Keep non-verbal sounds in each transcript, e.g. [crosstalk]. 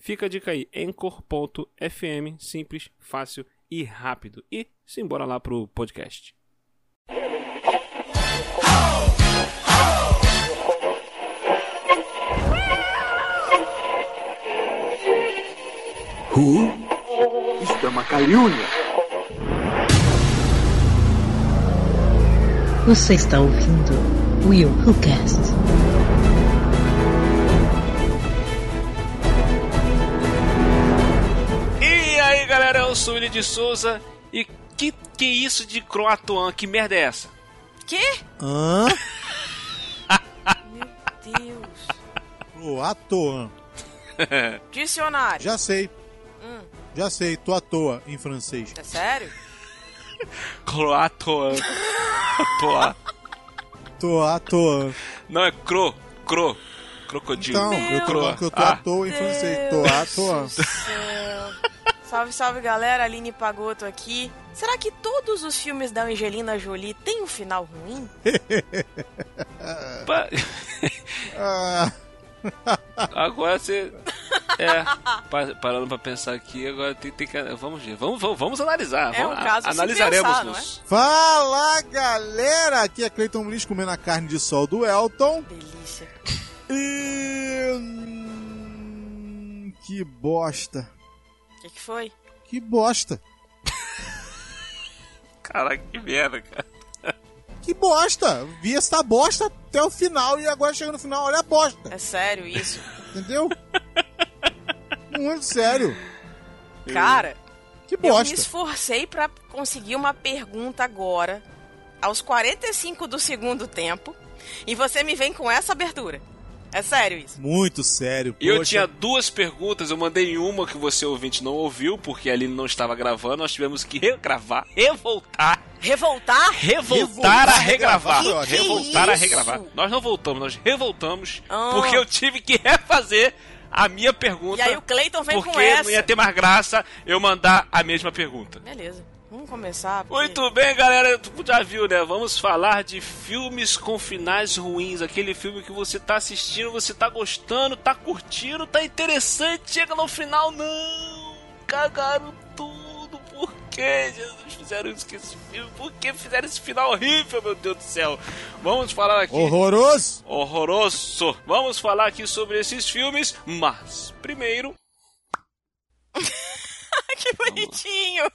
Fica a dica aí, Anchor.fm, simples, fácil e rápido. E simbora lá pro podcast. Who? Isto é uma calúnia. Você está ouvindo Will Who Cast. Eu sou o Willi de Souza e que que é isso de Croatoan? Que merda é essa? Quê? Hã? [laughs] Meu Deus. Toa. [laughs] Dicionário. Já sei. Hum. Já sei, tô à toa em francês. É sério? [laughs] Croatoan. Toa. Tô à toa. Não é cro, cro. Crocodilo. Então, eu tô que eu tô Ah. à toa em francês. Tô à toa. Salve, salve galera, Aline Pagoto aqui. Será que todos os filmes da Angelina Jolie têm um final ruim? Pa- [laughs] Ah, [laughs] Agora você. É, pa- parando pra pensar aqui, agora tem, tem que. Vamos ver, vamos, vamos, vamos analisar. É vamos, um caso a se analisaremos pensar, não é? nos. Fala, galera! Aqui é Cleiton Bliss comendo a carne de sol do Elton. Delícia. E... Que bosta. O que, que foi? Que bosta. Caraca, que merda, cara. Que bosta. Vi essa bosta até o final e agora chega no final, olha a bosta. É sério isso? Entendeu? Muito sério. Cara, Que eu me bosta. esforcei pra conseguir uma pergunta agora, aos 45 do segundo tempo, e você me vem com essa abertura. É sério isso? Muito sério. E eu tinha duas perguntas, eu mandei uma que você ouvinte não ouviu, porque ali não estava gravando, nós tivemos que regravar, revoltar, Revoltar? revoltar a regravar. revoltar, que revoltar a regravar. Nós não voltamos, nós revoltamos, Ah. porque eu tive que refazer a minha pergunta. E aí o Cleiton vem porque com essa. não ia ter mais graça eu mandar a mesma pergunta. Beleza, vamos começar. porque- Muito bem, galera, tu já viu, né? Vamos falar de filmes com finais ruins. Aquele filme que você tá assistindo, você tá gostando, tá curtindo, tá interessante, chega no final, não! Cagaram tudo. Por que Jesus fizeram isso com esse filme? Por que fizeram esse final horrível, meu Deus do céu? Vamos falar aqui. Horroroso. Horroroso! Vamos falar aqui sobre esses filmes, mas primeiro. [laughs] que bonitinho.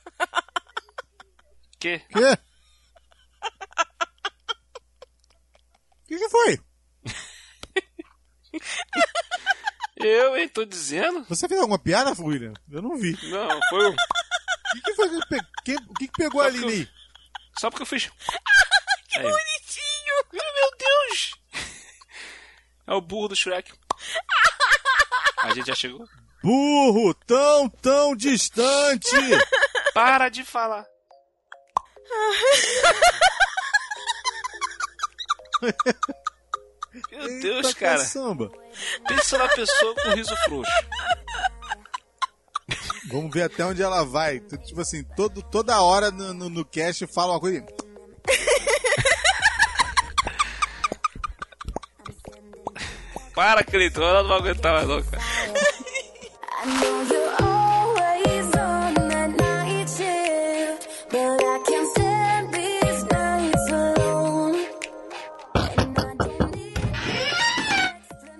Que? Quê? [laughs] O que, que foi? Eu, hein? Tô dizendo? Você fez alguma piada, William? Eu não vi. Não, foi um. O que, que foi que, pe... o que, que pegou Só ali, porque eu-? Só porque eu fiz. [laughs] Que Aí. bonitinho. Meu Deus! É o burro do Shrek. A gente já chegou. Burro, tão, tão distante. Para de falar. [laughs] Meu Deus, Eita, cara. caçamba. Pensa na pessoa com riso frouxo. Vamos ver até onde ela vai. Tipo assim, todo, toda hora no, no, no cast fala uma coisa. Para, Cleiton. Ela não vai aguentar mais, não, cara.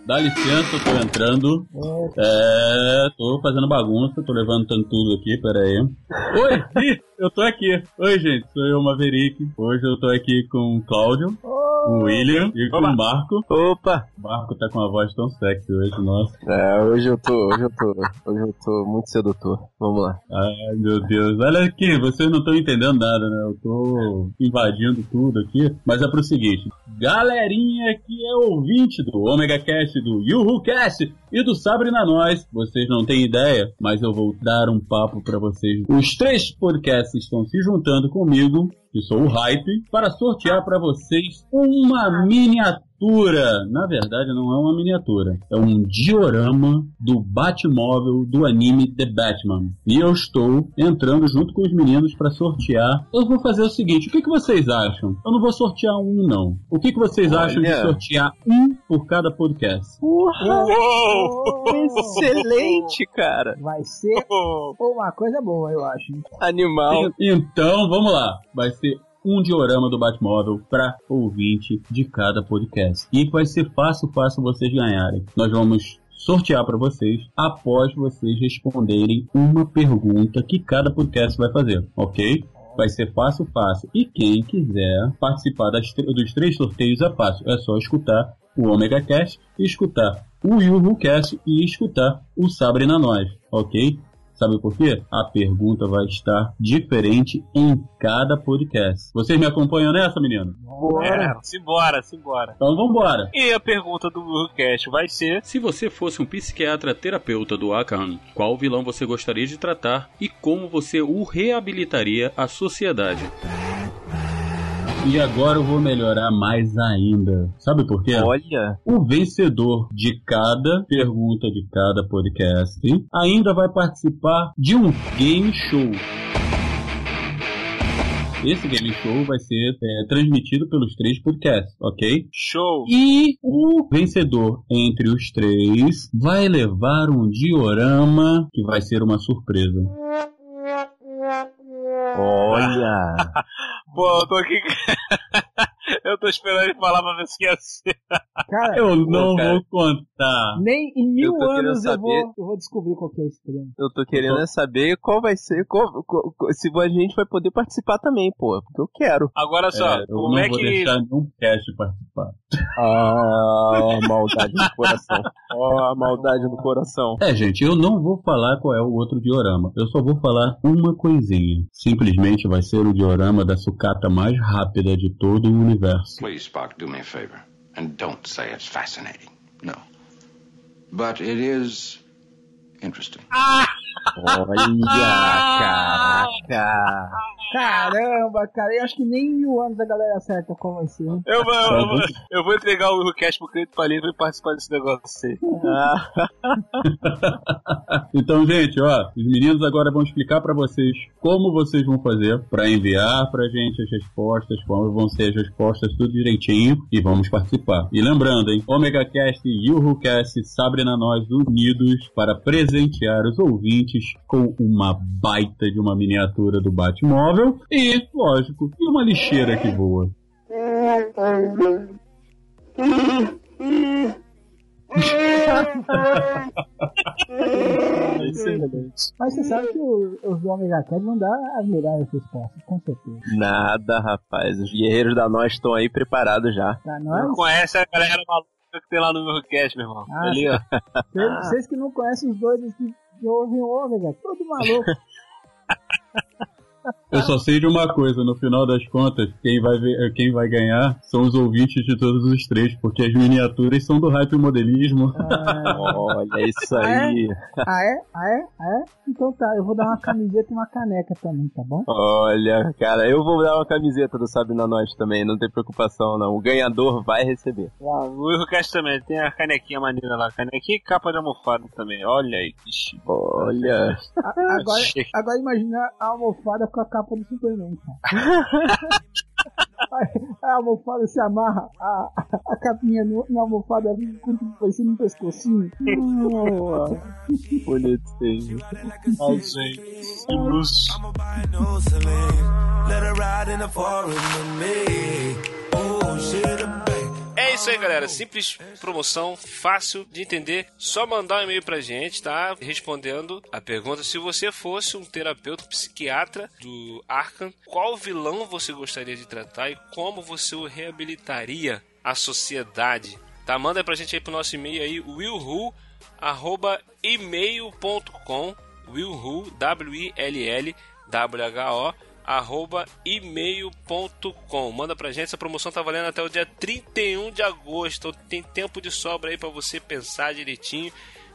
Dá licença, eu tô entrando. É, tô fazendo bagunça, tô levantando tudo aqui, pera aí. Oi, eu tô aqui. Oi, gente, sou eu, Maverick. Hoje eu tô aqui com o Cláudio, o William e com o Marco. Opa! O Marco tá com uma voz tão sexy hoje, nossa. É, hoje eu tô, hoje eu tô, hoje eu tô muito sedutor. Vamos lá. Ai, meu Deus. Olha aqui, vocês não estão entendendo nada, né? Eu tô invadindo tudo aqui. Mas é pro seguinte: galerinha que é ouvinte do Omega Cast, do Yuhu Cast e do Sabrina Nós, vocês não têm ideia, mas eu vou dar um papo pra vocês. Os três podcasts estão se juntando comigo, que sou o Hype, para sortear pra vocês uma miniatura. Na verdade, não é uma miniatura, é um diorama do Batmóvel do anime The Batman. E eu estou entrando junto com os meninos para sortear. Eu vou fazer o seguinte: o que, que vocês acham? Eu não vou sortear um, não. O que, que vocês acham de Olha. sortear um por cada podcast? Excelente, cara. Vai ser uma coisa boa, eu acho. Animal. Então, vamos lá. Vai ser um diorama do Batmóvel para ouvinte de cada podcast. E vai ser fácil, fácil vocês ganharem. Nós vamos sortear para vocês após vocês responderem uma pergunta que cada podcast vai fazer, ok? Vai ser fácil, fácil. E quem quiser participar das dos três sorteios é fácil. É só escutar o Omega Cast, escutar o Yuhu Cast e escutar o Sabre na Nós, ok? Sabe por quê? A pergunta vai estar diferente em cada podcast. Vocês me acompanham nessa, menino? É, simbora, simbora. Então vambora. E a pergunta do Burcast vai ser: Se você fosse um psiquiatra terapeuta do Arkham, qual vilão você gostaria de tratar e como você o reabilitaria à sociedade? E agora eu vou melhorar mais ainda. Sabe por quê? Olha. O vencedor de cada pergunta de cada podcast ainda vai participar de um game show. Esse game show vai ser é, transmitido pelos três podcasts, ok? show. E o vencedor entre os três vai levar um diorama que vai ser uma surpresa. Olha. [laughs] Pô, eu tô aqui. [laughs] eu tô esperando ele falar pra ver se ia ser. Cara, Eu não cara. vou contar. nem em mil Eu anos eu saber- vou, eu vou descobrir qual que é esse prêmio. Eu tô querendo é saber qual vai ser, qual- qual- qual- se a gente vai poder participar também, pô. Porque eu quero. Agora só, É, eu como não é vou que. deixar nenhum cast participar. Ah, maldade no coração. Ó, a maldade no coração. É, gente, eu não vou falar qual é o outro diorama. Eu só vou falar uma coisinha. Simplesmente vai ser o diorama da sucata mais rápida de todo o universo. Please, Spock, do me a favor. And don't say it's fascinating. No. But it is interesting. Olha, caraca. Caramba, cara, eu acho que nem em mil anos a galera acerta ser. hein? Eu vou, eu, vou, eu vou entregar o Burcast pro Cleito Palhinha pra ele participar desse negócio aí. Ah, [laughs] Então, gente, ó, os meninos agora vão explicar pra vocês como vocês vão fazer pra enviar pra gente as respostas, como vão ser as respostas, tudo direitinho e vamos participar. E lembrando, hein, Omega Cast e Yuhu Cast Sabrina Nós unidos para presentear os ouvintes com uma baita de uma miniatura do Batmóvel e, lógico, e uma lixeira que voa. Mas você sabe que os do Omega Cast vão dar as melhores respostas, com certeza. nada, rapaz. Os guerreiros da nós estão aí preparados já. Pra Não nós, conhece a galera maluca que tem lá no Burcast, meu irmão. Ah, Ali, ó. vocês, vocês que não conhecem os doidos que que ouvem o Omega, todo maluco. [laughs] Eu só sei de uma coisa, no final das contas, quem vai, ver, quem vai ganhar são os ouvintes de todos os três, porque as miniaturas são do hype modelismo. Olha isso aí. Ah, é? Ah, é? Ah, é? Então tá, eu vou dar uma camiseta e uma caneca também, tá bom? Olha, cara, eu vou dar uma camiseta do Sabe na Nós também, não tem preocupação não. O ganhador vai receber. O Burcast também tem a canequinha maneira lá. Canequinha e capa de almofada também. Olha aí, que chique. Olha. [laughs] A- agora, agora imagina a almofada com a capa do Superman, cara. [laughs] Aí a almofada se amarra, a, a capinha no, na almofada vai ser no pescocinho. [laughs] Bonitinho. Ai, gente. Que luxo. Let her ride in the forest with me. Oh, shit, a bang. É isso aí, galera. Simples promoção, fácil de entender. Só mandar um e-mail pra gente, tá? Respondendo a pergunta: se você fosse um terapeuta psiquiatra do Arkham, qual vilão você gostaria de tratar e como você o reabilitaria à sociedade? Tá? Manda pra gente aí pro nosso e-mail aí, willhu, arroba e-mail.com willhu, W-I-L-L, W-H-O, arroba e-mail.com. Manda pra gente, essa promoção tá valendo até o dia 31 de agosto. Então tem tempo de sobra aí pra você pensar direitinho,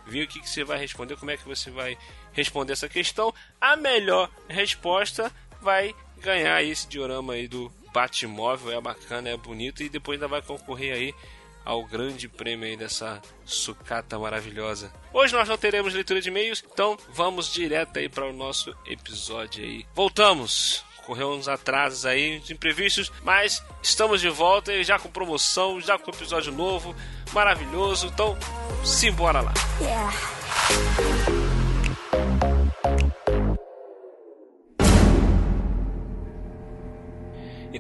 ver o que, que você vai responder, como é que você vai responder essa questão. A melhor resposta vai ganhar esse diorama aí do Batmóvel, é bacana, é bonito e depois ainda vai concorrer aí ao grande prêmio aí dessa sucata maravilhosa. Hoje nós não teremos leitura de e-mails, então vamos direto aí para o nosso episódio aí. Voltamos! Correu uns atrasos aí, uns imprevistos, mas estamos de volta e já com promoção, já com episódio novo, maravilhoso. Então, simbora lá!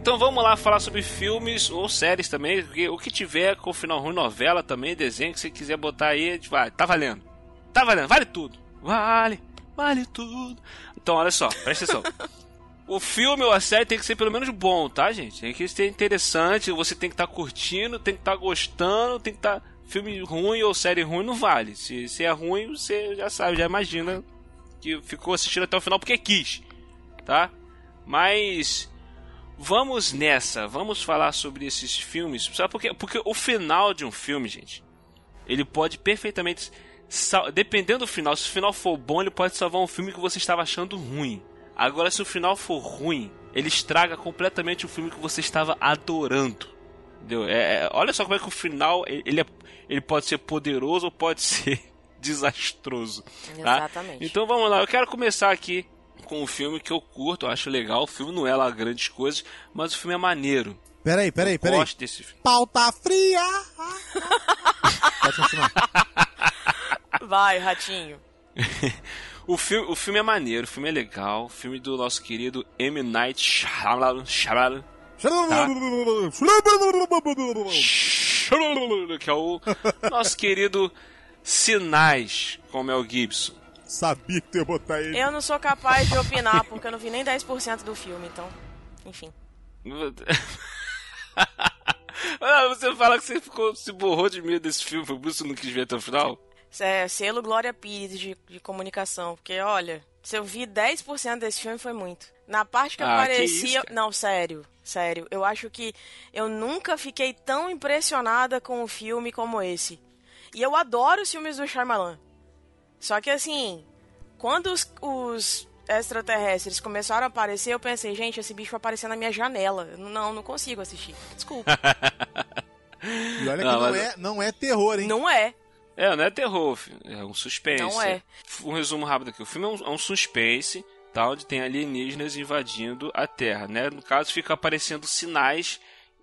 Então vamos lá falar sobre filmes ou séries também, porque o que tiver com final ruim, novela também, desenho que você quiser botar aí, vai, tá valendo. Tá valendo, vale tudo. Vale, vale tudo. Então olha só, presta atenção. O filme ou a série tem que ser pelo menos bom, tá, gente? Tem que ser interessante, você tem que estar curtindo, tem que estar gostando, tem que estar. Filme ruim ou série ruim não vale. Se, se é ruim, você já sabe, já imagina que ficou assistindo até o final porque quis, tá? Mas vamos nessa, vamos falar sobre esses filmes. Sabe por quê? Porque o final de um filme, gente, ele pode perfeitamente. Dependendo do final, se o final for bom, ele pode salvar um filme que você estava achando ruim. Agora, se o final for ruim, ele estraga completamente o filme que você estava adorando. Entendeu? É, é- olha só como é que o final ele, é- ele pode ser poderoso ou pode [laughs] ser desastroso. tá? Exatamente. Então vamos lá, eu quero começar aqui com um filme que eu curto, eu acho legal. O filme não é lá grandes coisas, mas o filme é maneiro. Peraí, peraí, Eu peraí. gosto desse filme. Pauta fria! [laughs] Pode continuar. Vai, ratinho. [laughs] O filme, o filme é maneiro, o filme é legal. O filme do nosso querido M. Night Shyamalan, Shyamalan, que é o nosso querido Sinais com Mel Gibson. Sabia que tu ia botar ele. Eu não sou capaz de opinar, porque eu não vi nem 10% do filme, então. Enfim. Ah, você fala que você ficou, se borrou de medo desse filme, foi por isso que você não quis ver até o final? É, selo Glória Pires de, de comunicação. Porque, olha, se eu vi 10% desse filme foi muito. Na parte que Ah, que aparecia. isso, cara. não, sério. Sério. Eu acho que eu nunca fiquei tão impressionada com um filme como esse. E eu adoro os filmes do Shyamalan. Só que assim, quando os, os extraterrestres começaram a aparecer, eu pensei, gente, esse bicho vai aparecer na minha janela. Não, não consigo assistir. Desculpa. [laughs] E olha que Não, não, mas- é, não é terror, hein? não é. É, não é terror, filho, é um suspense. Não é. Um resumo rápido aqui. O filme é um, é um suspense, tá? Onde tem alienígenas invadindo a Terra, né? No caso, fica aparecendo sinais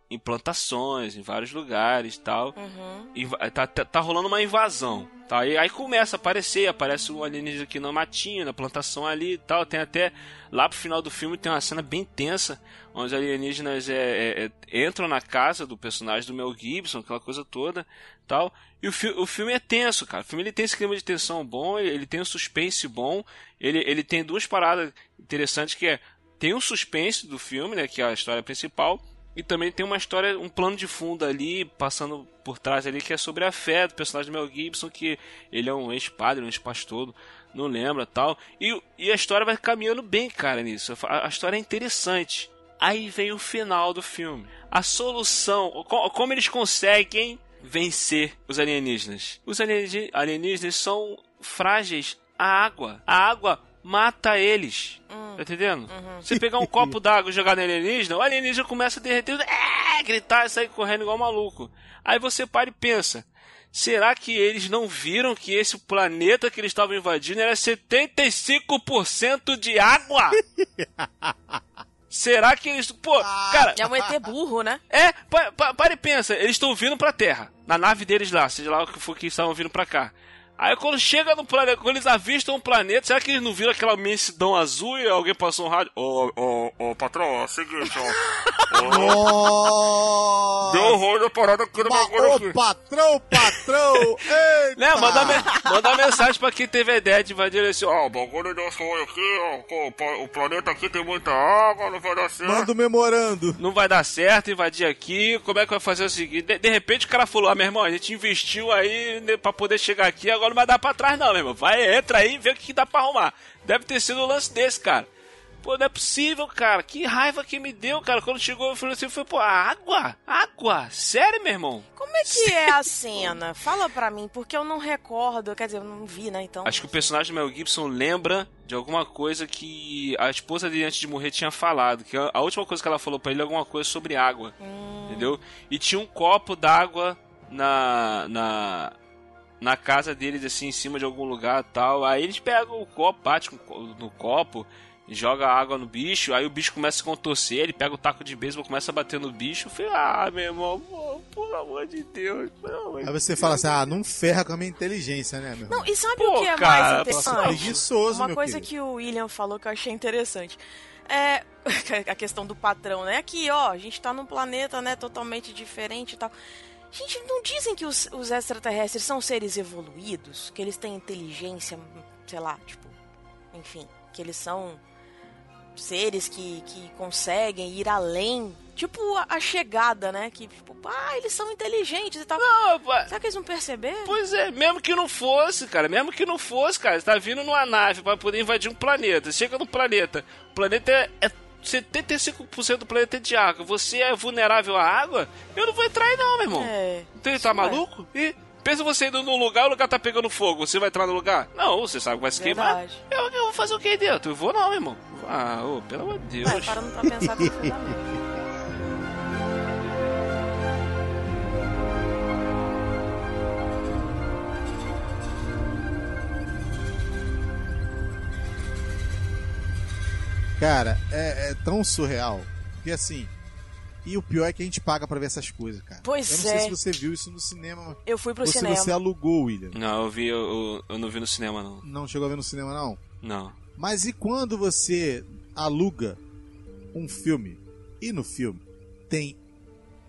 em plantações, em vários lugares tal. Uhum. Inva- Tá, tá, tá rolando uma invasão, tá? E aí começa a aparecer, aparece um alienígena aqui na matinha, na plantação ali e tal. Tem até, lá pro final do filme, tem uma cena bem tensa, onde os alienígenas é, é, é, entram na casa do personagem do Mel Gibson, aquela coisa toda, tal. E o, fi o filme é tenso, cara. O filme ele tem esse clima de tensão bom, ele, ele tem um suspense bom, ele, ele tem duas paradas interessantes que é tem um suspense do filme, né, que é a história principal, e também tem uma história, um plano de fundo ali, passando por trás ali, que é sobre a fé do personagem do Mel Gibson, que ele é um ex-padre, um ex-pastor, não lembra tal. E, e a história vai caminhando bem, cara, nisso. A, a história é interessante. Aí vem o final do filme. A solução, co- como eles conseguem vencer os alienígenas. Os alienígenas, são frágeis à água. A água mata eles. Tá entendendo? Você pegar um [laughs] copo d'água e jogar no alienígena, o alienígena começa a derreter, é, gritar e sair correndo igual maluco. Aí você para e pensa. Será que eles não viram que esse planeta que eles estavam invadindo era 75% de água? [laughs] Será que eles. Pô, cara. É um ET burro, né? É, pa, pa, para e pensa, eles estão vindo pra Terra, na nave deles lá, seja lá o que for que estavam vindo pra cá. Aí quando chega no planeta, quando eles avistam o planeta, será que eles não viram aquela imensidão azul e alguém passou um rádio? Ô, ô, ô, patrão, é o seguinte, ó. [laughs] Deu ruim na parada aqui no bagulho aqui. patrão, patrão! [laughs] Eita! Né, manda, me- manda mensagem pra quem teve a ideia de invadir esse. Ó, o bagulho deu ruim aqui, ó. O planeta aqui tem muita água, não vai dar certo. Manda o memorando. Não vai dar certo invadir aqui. Como é que vai fazer o seguinte? De, de repente o cara falou: Ah, meu irmão, a gente investiu aí né, pra poder chegar aqui, agora não vai dar pra trás, não, meu irmão. Vai, entra aí e vê o que, dá pra arrumar. Deve ter sido um lance desse, cara. Pô, não é possível, cara. Que raiva que me deu, cara. Quando chegou, eu falei assim: foi, pô, água? Água? Sério, meu irmão? Como é que é a cena? [laughs] Fala pra mim, porque eu não recordo. Quer dizer, eu não vi, né? Então. Acho que o personagem do Mel Gibson lembra de alguma coisa que a esposa dele antes de morrer tinha falado. Que a última coisa que ela falou pra ele é alguma coisa sobre água. Entendeu? E tinha um copo d'água na, na, na casa deles, assim, em cima de algum lugar e tal. Aí eles pegam o copo, bate no copo, joga água no bicho, aí o bicho começa a contorcer, ele pega o taco de beisebol, começa a bater no bicho. Eu falei, ah, meu irmão, pô, pelo amor de Deus, pelo amor Aí você fala assim, ah, não ferra com a minha inteligência, né, meu irmão? Não, e sabe Pô, o que é cara, mais Nossa, interessante? preguiçoso, Uma meu coisa querido. que o William falou que eu achei interessante. É [laughs] a questão do patrão, né? Aqui, ó, a gente tá num planeta, né, totalmente diferente e tal. Gente, não dizem que os, os extraterrestres são seres evoluídos? Que eles têm inteligência, sei lá, tipo, enfim, que eles são seres que, que conseguem ir além. Tipo a, chegada, né? Que, tipo, ah, eles são inteligentes e tal. Não, pá. Será que eles não perceberam? Pois é, mesmo que não fosse, cara, mesmo que não fosse, cara, você tá vindo numa nave pra poder invadir um planeta. Chega no planeta, o planeta é, é 75% do planeta é de água. Você é vulnerável à água? Eu não vou entrar aí não, meu irmão. É. Então ele tá maluco? E pensa você indo num lugar, o lugar tá pegando fogo. Você vai entrar no lugar? Não, você sabe que vai se queimar. Eu, eu vou fazer o que aí dentro? Eu vou não, meu irmão. Ah, ô, pelo amor de Deus. Vai, parando pra pensar [laughs] no Cara, é, é tão surreal. Porque assim. E o pior é que a gente paga pra ver essas coisas, cara. Pois eu não sei é. se você viu isso no cinema. Eu fui pro ou cinema. se você alugou, William. Não, eu vi, eu, eu- eu não vi no cinema, não. Não chegou a ver no cinema, não? Não. Mas e quando você aluga um filme e no filme tem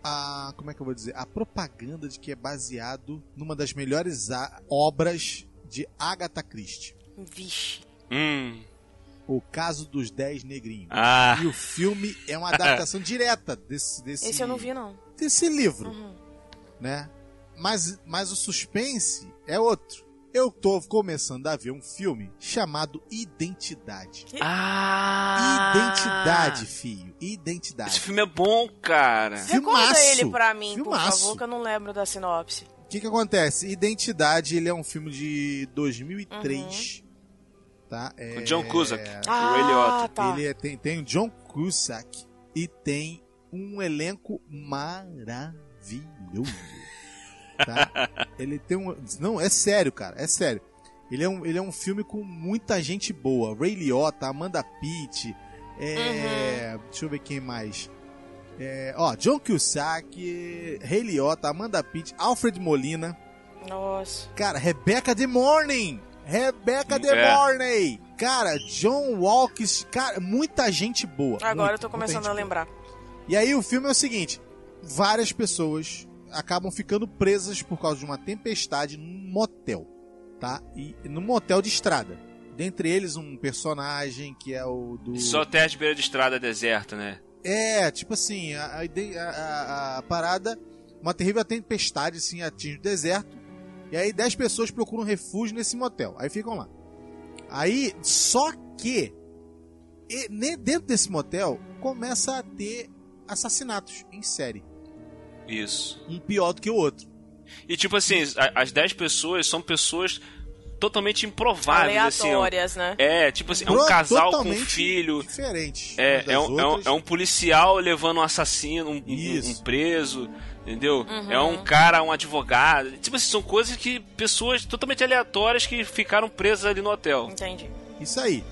a. Como é que eu vou dizer? A propaganda de que é baseado numa das melhores obras de Agatha Christie. Vixe. Hum. O caso dos Dez Negrinhos. Ah. E o filme é uma adaptação direta desse, desse, Esse eu não vi, não. desse livro, Uhum. né? Mas, mas o suspense é outro. Eu tô começando a ver um filme chamado Identidade. Ah! Identidade, filho. Identidade. Esse filme é bom, cara. Recorda Filmaço. ele pra mim, por Filmaço. favor, que eu não lembro da sinopse. O que que acontece? Identidade, ele é um filme de 2003. Tá? É... Com John Cusack, Ah, o Ray Liotta. tá. Ele é- tem, tem o John Cusack e tem um elenco maravilhoso. Tá? [laughs] ele tem um. Não, é sério, cara, é sério. Ele é um, ele é um filme com muita gente boa. Ray Liotta, Amanda Pitt, é, deixa eu ver quem mais. É, ó, John Cusack, Ray Liotta, Amanda Pitt, Alfred Molina. Nossa. Cara, Rebecca The Morning! Rebecca É. Morning! Cara, John Walks, cara, muita gente boa. Agora muita, eu tô começando a boa. lembrar. E aí o filme é o seguinte: várias pessoas acabam ficando presas por causa de uma tempestade num motel, tá? E num motel de estrada. Dentre eles um personagem que é o do Só terra de beira de estrada deserta, né? é, tipo assim, a, a- a- a parada, uma terrível tempestade assim, atinge o deserto. E aí 10 pessoas procuram refúgio nesse motel. Aí ficam lá. Aí, só que e- dentro desse motel começa a ter assassinatos em série. Isso. Um pior do que o outro. E tipo assim, as 10 pessoas são pessoas totalmente improváveis, assim. Aleatórias, né? É, tipo assim, é um casal com totalmente filho. Diferente. É, é, um, é, um, é um policial levando um assassino, um, um- um preso, entendeu? Uhum. É um cara, um advogado. Tipo assim, são coisas que pessoas totalmente aleatórias que ficaram presas ali no hotel. Entendi. Isso aí.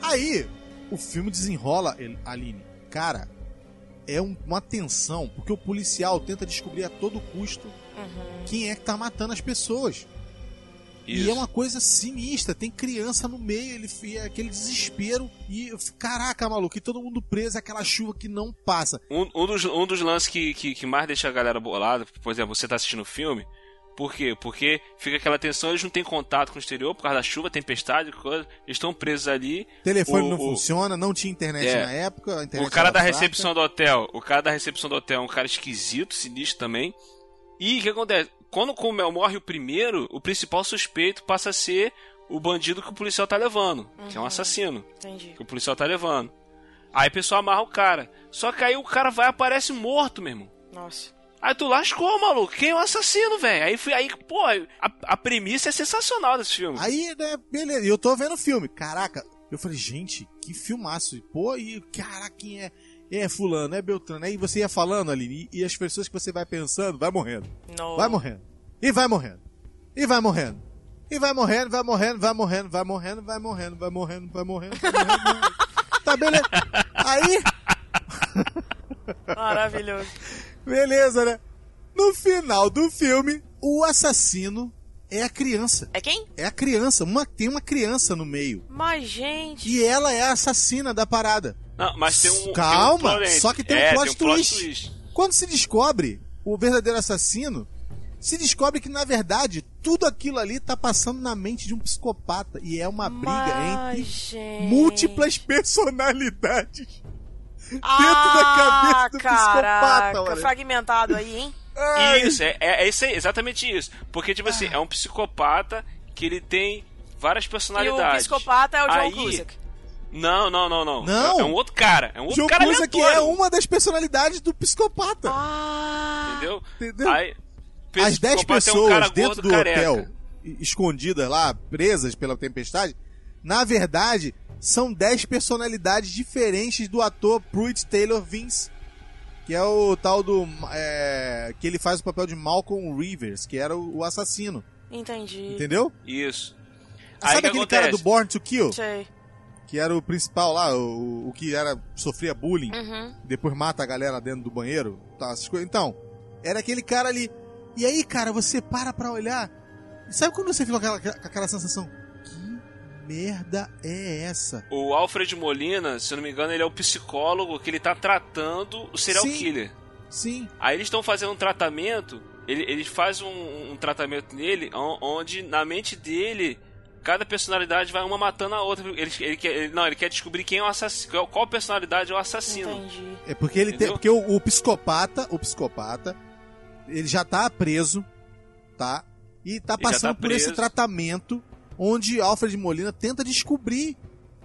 Aí, o filme desenrola, Aline. Cara, é um- uma tensão, porque o policial tenta descobrir a todo custo Uhum. quem é que tá matando as pessoas. E é uma coisa sinistra, tem criança no meio, ele é aquele desespero e caraca, maluco, e todo mundo preso, aquela chuva que não passa. Um, um dos, um dos lances que, que, que mais deixa a galera bolada, por exemplo, você tá assistindo o filme, por quê? Porque fica aquela tensão, eles não têm contato com o exterior por causa da chuva, tempestade, coisa, eles estão presos ali. Telefone O- não o- funciona, não tinha internet É. na época, O cara da fraca. recepção do hotel, o cara da recepção do hotel é um cara esquisito, sinistro também. E o que acontece? Quando o Mel morre o primeiro, o principal suspeito passa a ser o bandido que o policial tá levando, que é um Uhum. assassino, Entendi. que o policial tá levando. Aí o pessoal amarra o cara. Só que aí o cara vai e aparece morto, meu irmão. Nossa. Aí tu lascou, maluco. Quem é o assassino, velho? Aí fui aí, pô, a, a premissa é sensacional desse filme. Aí, né, beleza, e eu tô vendo o filme, caraca, eu falei, gente, que filmaço, E, pô, e caraca, quem é? É fulano, é Beltrano, aí você ia falando ali, e, e as pessoas que você vai pensando, vai morrendo. No. Vai morrendo. E vai morrendo. E vai morrendo. E vai morrendo, vai morrendo, vai morrendo, vai morrendo, vai morrendo, vai morrendo, vai morrendo, vai morrendo. vai morrendo. [laughs] Tá beleza. Aí, Maravilhoso. beleza, né? No final do filme, o assassino é a criança. É quem? É a criança. Uma, tem uma criança no meio. Mas, gente. E ela é a assassina da parada. Não, mas tem um. Calma, tem um plot- só que tem um é, plot tem um twist. Quando se descobre o verdadeiro assassino, se descobre que na verdade tudo aquilo ali tá passando na mente de um psicopata e é uma briga Mas, entre gente. múltiplas personalidades Ah, [laughs] dentro da cabeça do caraca, psicopata, mano. fragmentado aí, hein? Isso, é, é, é isso aí, exatamente isso. Porque, tipo assim, é um psicopata que ele tem várias E o personalidades. psicopata é o John Aí- Cusack. Não, não, não, não. Não. É, é um outro cara. É um outro John cara Cusack é aleatório, uma das personalidades do psicopata. Ah, Entendeu? Entendeu? Aí, As 10 psicopata é um pessoas cara dentro do careca. hotel, escondidas lá, presas pela tempestade, na verdade, são 10 personalidades diferentes do ator Pruitt Taylor Vince. Que é o tal do. é, que ele faz o papel de Malcolm Rivers, que era o, o assassino. entendi. Entendeu? Isso. Aí Sabe que aquele cara do? Born to Kill? Sei. Que era o principal lá, o, o que era sofria bullying, Uhum. depois mata a galera dentro do banheiro, tá. Então, era aquele cara ali. E aí, cara, você para pra olhar. e Sabe quando você fica com aquela, com aquela sensação? Que merda é essa? O Alfred Molina, se eu não me engano, ele é o psicólogo que ele tá tratando o serial Sim. killer. Sim. Aí eles estão fazendo um tratamento, ele, ele faz um, um tratamento nele, on- onde na mente dele, cada personalidade vai uma matando a outra. Ele, ele quer, ele- não, ele quer descobrir quem é o assassino, qual, qual personalidade é o assassino. Entendi. É porque ele tem, porque o, o psicopata, o psicopata, ele já tá preso, tá? E tá já passando tá por esse tratamento onde Alfred Molina tenta descobrir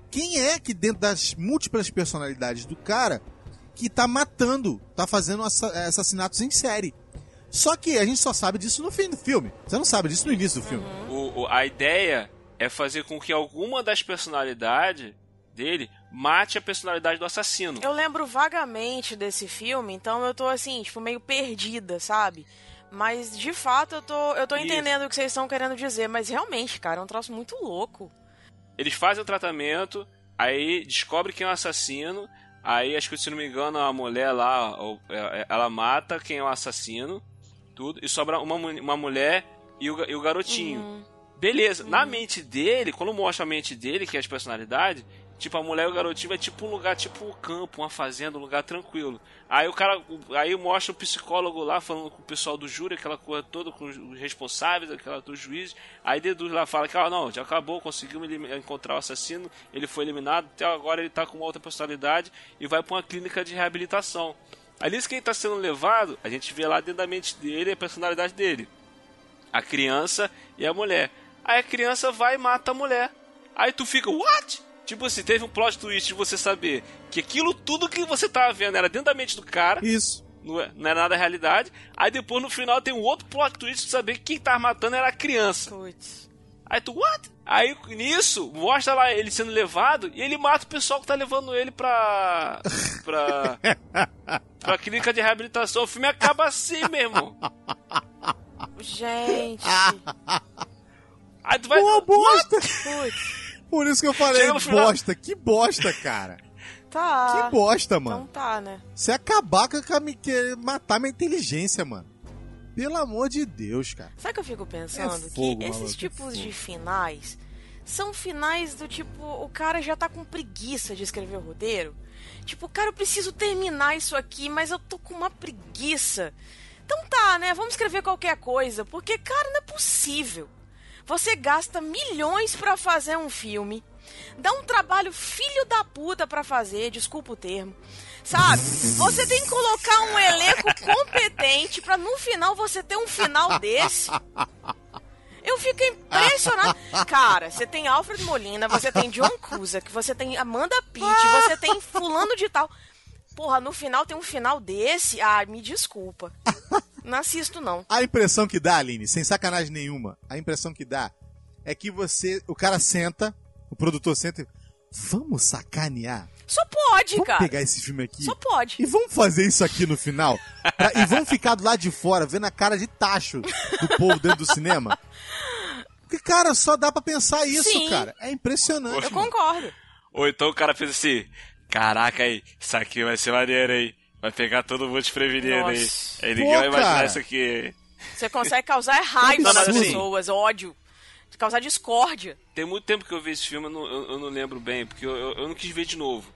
quem é que dentro das múltiplas personalidades do cara que tá matando, tá fazendo assa- assassinatos em série. Só que a gente só sabe disso no fim do filme. Você não sabe disso no início do filme. O- o- a ideia é fazer com que alguma das personalidades dele mate a personalidade do assassino. Eu lembro vagamente desse filme, então eu tô assim, tipo, meio perdida, sabe? Mas de fato eu tô, eu tô Isso. entendendo o que vocês estão querendo dizer, mas realmente, cara, é um troço muito louco. Eles fazem o tratamento, aí descobre quem é o assassino, aí acho que se não me engano a mulher lá, é- é- ela mata quem é o assassino, tudo, e sobra uma, uma mulher e o, e o garotinho. Uhum. Beleza, na mente dele, quando mostra a mente dele, que é as personalidades, tipo, a mulher e o garotinho é tipo um lugar, tipo um campo, uma fazenda, um lugar tranquilo. Aí o cara, aí mostra o psicólogo lá falando com o pessoal do júri, aquela coisa toda, com os responsáveis, aquela dos juízes. Aí deduz lá, fala que, ah, não, já acabou, conseguimos elim- encontrar o assassino, ele foi eliminado, até agora ele tá com uma outra personalidade e vai pra uma clínica de reabilitação. Ali que ele tá sendo levado, a gente vê lá dentro da mente dele a personalidade dele a criança e a mulher. Aí a criança vai e mata a mulher. Aí tu fica, what? Tipo assim, teve um plot twist de você saber que aquilo tudo que você tava vendo era dentro da mente do cara. Isso. Não, é, não era nada realidade. Aí depois no final tem um outro plot twist de saber que quem tava matando era a criança. Putz. Aí tu, what? Aí nisso, mostra lá ele sendo levado e ele mata o pessoal que tá levando ele pra. [laughs] pra. pra clínica de reabilitação. O filme acaba assim, meu irmão. Gente. [laughs] Aí tu vai. Boa bosta! Por isso que eu falei, bosta. Que bosta, cara. Tá. Que bosta, mano. Então tá, né? Você acabar com a minha, que- matar minha inteligência, mano. Pelo amor de Deus, cara. Sabe o que eu fico pensando? É fogo, que esses maluco, é tipos de finais são finais do tipo, o cara já tá com preguiça de escrever o roteiro. Tipo, cara, eu preciso terminar isso aqui, mas eu tô com uma preguiça. Então tá, né? Vamos escrever qualquer coisa, porque, cara, não é possível. Você gasta milhões pra fazer um filme, dá um trabalho filho da puta pra fazer, desculpa o termo. Sabe? Você tem que colocar um elenco competente pra no final você ter um final desse. Eu fico impressionado. Cara, você tem Alfred Molina, você tem John Cusack, você tem Amanda Pitt, você tem fulano de tal. Porra, no final tem um final desse? Ah, me desculpa. Não assisto, não. A impressão que dá, Aline, sem sacanagem nenhuma, a impressão que dá é que você, o cara senta, o produtor senta e vamos sacanear. Só pode, Vamos cara. pegar esse filme aqui Só pode. e vamos fazer isso aqui no final. Pra- e vamos ficar do lado de fora, vendo a cara de tacho do povo dentro do cinema. Porque, cara, só dá pra pensar isso, Sim. cara. É impressionante. Eu mano. concordo. Ou então o cara fez assim: Caraca aí, isso aqui vai ser maneiro aí. Vai pegar todo mundo desprevenido aí. Aí ninguém Pô, vai imaginar cara. isso aqui. Você consegue causar raiva Não, nas assim- pessoas, ódio. Causar discórdia. Tem muito tempo que eu vi esse filme, eu não, eu- eu não lembro bem, porque eu, eu- eu não quis ver de novo.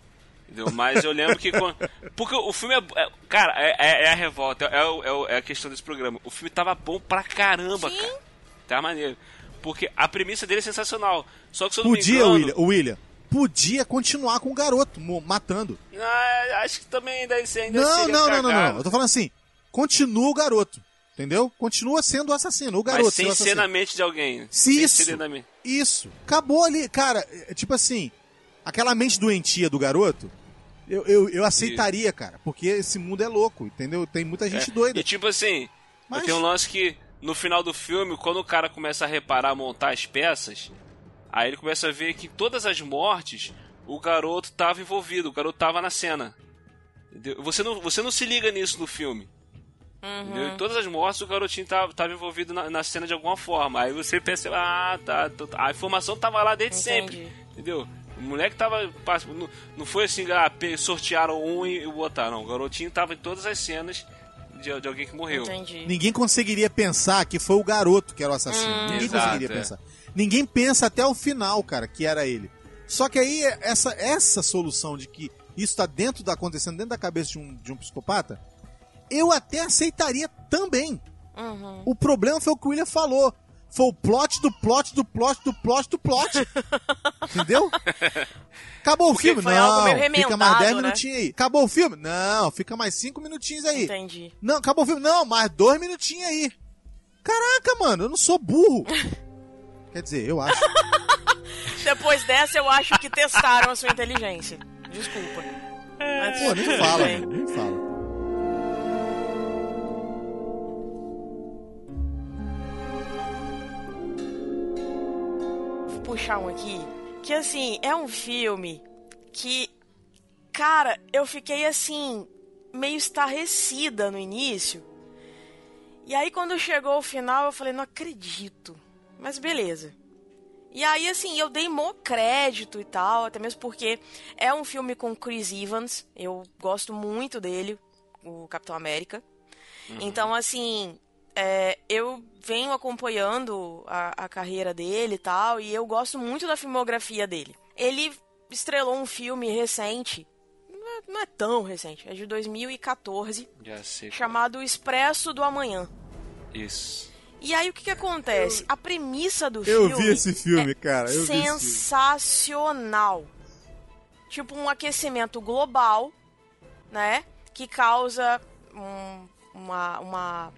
Entendeu? Mas eu lembro que. quando- Porque o filme é. é- cara, é, é- é a revolta, é, é é a questão desse programa. O filme tava bom pra caramba, Sim. cara. Tá maneiro. Porque a premissa dele é sensacional. Só que se eu não me Podia, engano, William, o William, podia continuar com o garoto matando. Ah, acho que também daí você ainda Não, não, não, não, não. Eu tô falando assim, continua o garoto. Entendeu? Continua sendo o assassino, o garoto. Mas sem ser na mente de alguém. Se isso. ser. Isso. Acabou ali. Cara, é, tipo assim, aquela mente doentia do garoto, eu, eu, eu aceitaria, cara. Porque esse mundo é louco, entendeu? Tem muita gente É. doida. E tipo assim, Mas- tem um lance que no final do filme, quando o cara começa a reparar, montar as peças, aí ele começa a ver que todas as mortes o garoto tava envolvido, o garoto tava na cena. Entendeu? Você não, você não se liga nisso no filme. Entendeu? Em todas as mortes o garotinho tava, tava envolvido na, na cena de alguma forma. Aí você pensa, ah, tá, tô- a informação tava lá desde Entendi. sempre. Entendeu? O moleque tava. Não, não foi assim, ah, sortearam um e, e botaram. Não, o garotinho tava em todas as cenas de, de alguém que morreu. Entendi. Ninguém conseguiria pensar que foi o garoto que era o assassino. Hum. Ninguém Exato, conseguiria é. pensar. Ninguém pensa até o final, cara, que era ele. Só que aí, essa, essa solução de que isso tá dentro da acontecendo dentro da cabeça de um, de um psicopata, eu até aceitaria também. Uhum. O problema foi o que o William falou. Foi o plot do plot do plot do plot do plot. [laughs] Entendeu? Acabou o Porque filme? algo meio Não, fica mais 10 né? minutinhos aí. Acabou o filme? Não, fica mais 5 minutinhos aí. Entendi. Não, acabou o filme. Não, mais dois minutinhos aí. Caraca, mano, eu não sou burro. [laughs] Quer dizer, eu acho. [laughs] Depois dessa, eu acho que testaram a sua inteligência. Desculpa. Mas Pô, nem fala, mano, nem fala. Vou puxar um aqui. Que assim, é um filme que. Cara, eu fiquei assim. meio estarrecida no início. E aí, quando chegou o final, eu falei, não acredito. Mas beleza. E aí, assim, eu dei mó crédito e tal, até mesmo porque é um filme com Chris Evans. Eu gosto muito dele, o Capitão América. Então, assim, é, eu venho acompanhando a, a carreira dele e tal, e eu gosto muito da filmografia dele. Ele estrelou um filme recente, não é, não é tão recente, é de 2014, Já sei. qual chamado Expresso do Amanhã. é. Isso. E aí o que, que acontece? A premissa do Eu filme. vi esse filme, cara. Eu sensacional. Tipo um aquecimento global, né? Que causa um, uma, uma,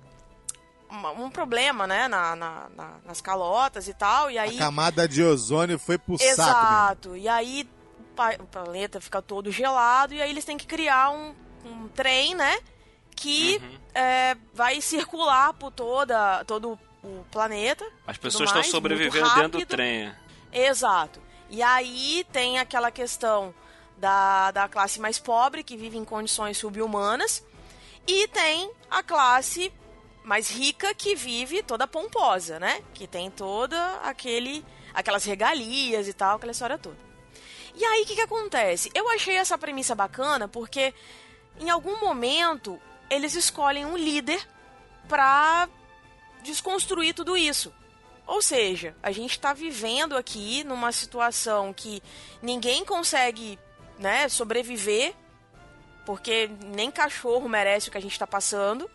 uma- um problema, né? Na, na- na- nas calotas e tal. E aí. A camada de ozônio foi pro saco. mesmo. Exato. E aí o planeta fica todo gelado e aí eles têm que criar um, um trem, né? Que Uhum. é, vai circular por toda, todo o planeta. As pessoas estão sobrevivendo dentro do trem. Exato. E aí tem aquela questão da, da classe mais pobre, que vive em condições subhumanas, e tem a classe mais rica, que vive toda pomposa, né? Que tem toda aquele aquelas regalias e tal, aquela história toda. E aí o que, que acontece? Eu achei essa premissa bacana porque em algum momento eles escolhem um líder pra desconstruir tudo isso. Ou seja, a gente tá vivendo aqui numa situação que ninguém consegue, né, sobreviver, porque nem cachorro merece o que a gente tá passando.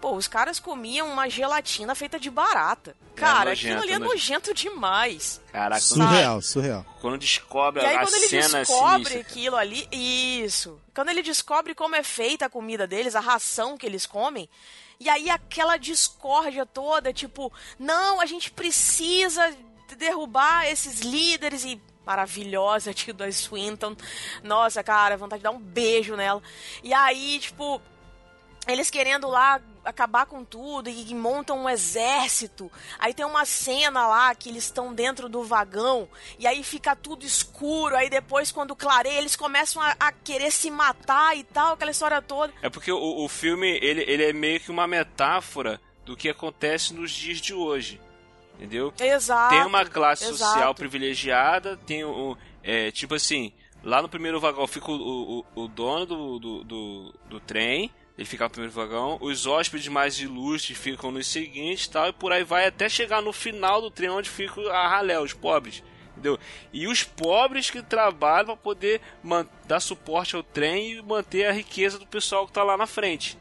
Pô, os caras comiam uma gelatina feita de barata. Cara, nojento, aquilo ali é nojento. nojento demais. Caraca, Surreal, surreal. quando descobre E aí a quando ele cena descobre sinistra. aquilo ali, isso. Quando ele descobre como é feita a comida deles, a ração que eles comem, e aí aquela discórdia toda, tipo, não, a gente precisa derrubar esses líderes e maravilhosa Tilda Swinton. Nossa, cara, vontade de dar um beijo nela. E aí, tipo, eles querendo lá acabar com tudo e, montam um exército. Aí tem uma cena lá que eles estão dentro do vagão e aí fica tudo escuro. Aí depois, quando clareia, eles começam a, a querer se matar e tal, aquela história toda. É porque o, o filme ele, ele é meio que uma metáfora do que acontece nos dias de hoje. Entendeu? Exato. Tem uma classe exato. social privilegiada, tem o. É, tipo assim, lá no primeiro vagão fica o, o, o dono do, do, do, do trem, ele fica no primeiro vagão, os hóspedes mais ilustres ficam nos seguintes e tal, e por aí vai até chegar no final do trem onde fica a ralé, os pobres. Entendeu? E os pobres que trabalham para poder dar suporte ao trem e manter a riqueza do pessoal que tá lá na frente.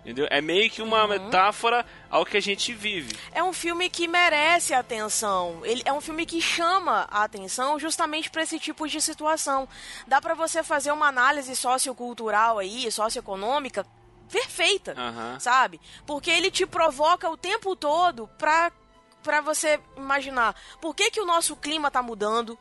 Entendeu? É meio que uma metáfora ao que a gente vive. É um filme que merece atenção. Ele é um filme que chama a atenção justamente para esse tipo de situação. Dá para você fazer uma análise sociocultural aí, socioeconômica perfeita, sabe? Porque ele te provoca o tempo todo pra, pra você imaginar por que, que o nosso clima tá mudando,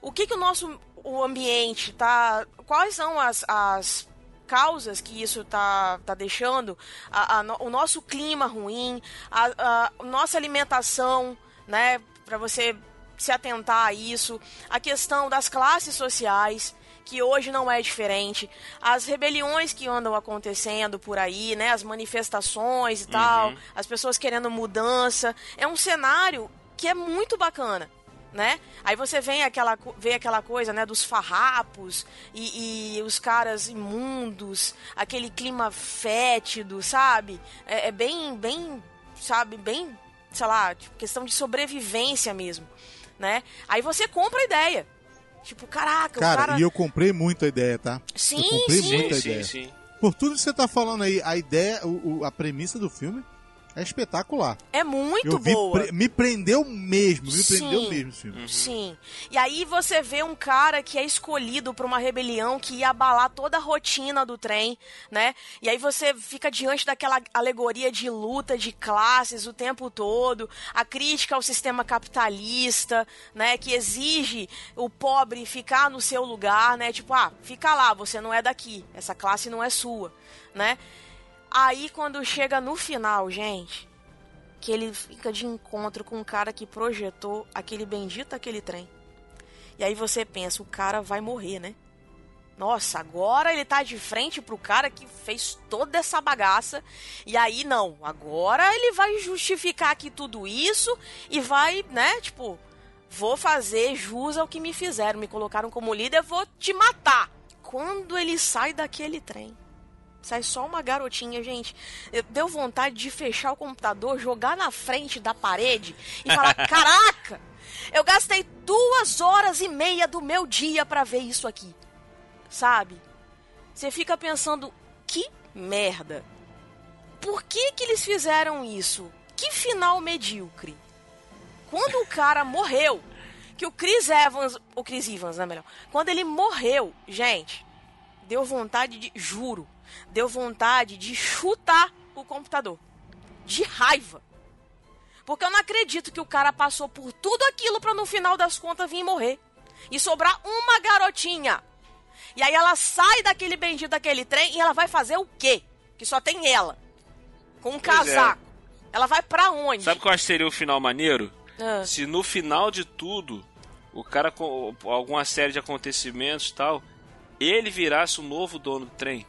o que, que o nosso o ambiente tá. Quais são as, as causas que isso tá, tá deixando, a, a no- o nosso clima ruim, a, a nossa alimentação, né? Pra você se atentar a isso, a questão das classes sociais que hoje não é diferente, as rebeliões que andam acontecendo por aí, né, as manifestações e tal, as pessoas querendo mudança, é um cenário que é muito bacana. Né? Aí você vem aquela, vê aquela coisa né, dos farrapos e, e os caras imundos, aquele clima fétido, sabe? É, é bem, bem, sabe, bem, sei lá, tipo, questão de sobrevivência mesmo, né? Aí você compra a ideia. Tipo, caraca, o Cara, cara... e eu comprei muito a ideia, tá? Sim, eu comprei sim. muito a sim, ideia. sim. Por tudo que você tá falando aí, a ideia, o, o- a premissa do filme é espetacular. É muito vi, boa. pre- me prendeu mesmo, me Sim. prendeu mesmo esse filme. Sim. E aí você vê um cara que é escolhido pra uma rebelião que ia abalar toda a rotina do trem, né? E aí você fica diante daquela alegoria de luta de classes o tempo todo, a crítica ao sistema capitalista, né, que exige o pobre ficar no seu lugar, né? Tipo, ah, fica lá, você não é daqui, essa classe não é sua, né? Aí quando chega no final, gente, que ele fica de encontro com um cara que projetou aquele bendito aquele trem. E aí você pensa, o cara vai morrer, né? Nossa, agora ele tá de frente pro cara que fez toda essa bagaça. E aí não, agora ele vai justificar aqui tudo isso e vai, né, tipo, vou fazer jus ao que me fizeram, me colocaram como líder, vou te matar. Quando ele sai daquele trem, Sai só uma garotinha, gente. Eu- Deu vontade de fechar o computador, jogar na frente da parede e falar: [laughs] Caraca! Eu gastei duas horas e meia do meu dia pra ver isso aqui. Sabe? Você fica pensando: Que merda! Por que que eles fizeram isso? Que final medíocre! Quando o cara morreu, que o Chris Evans, o Chris Evans, né, melhor? Quando ele morreu, gente, deu vontade de, juro, deu vontade de chutar o computador. De raiva. Porque eu não acredito que o cara passou por tudo aquilo pra no final das contas vir morrer. E sobrar uma garotinha. E aí ela sai daquele bendito daquele trem e ela vai fazer o quê? Que só tem ela. Com um Pois é. casaco. Ela vai pra onde? Sabe qual seria o final maneiro? Ah. Se no final de tudo, o cara com alguma série de acontecimentos e tal, ele virasse o novo dono do trem.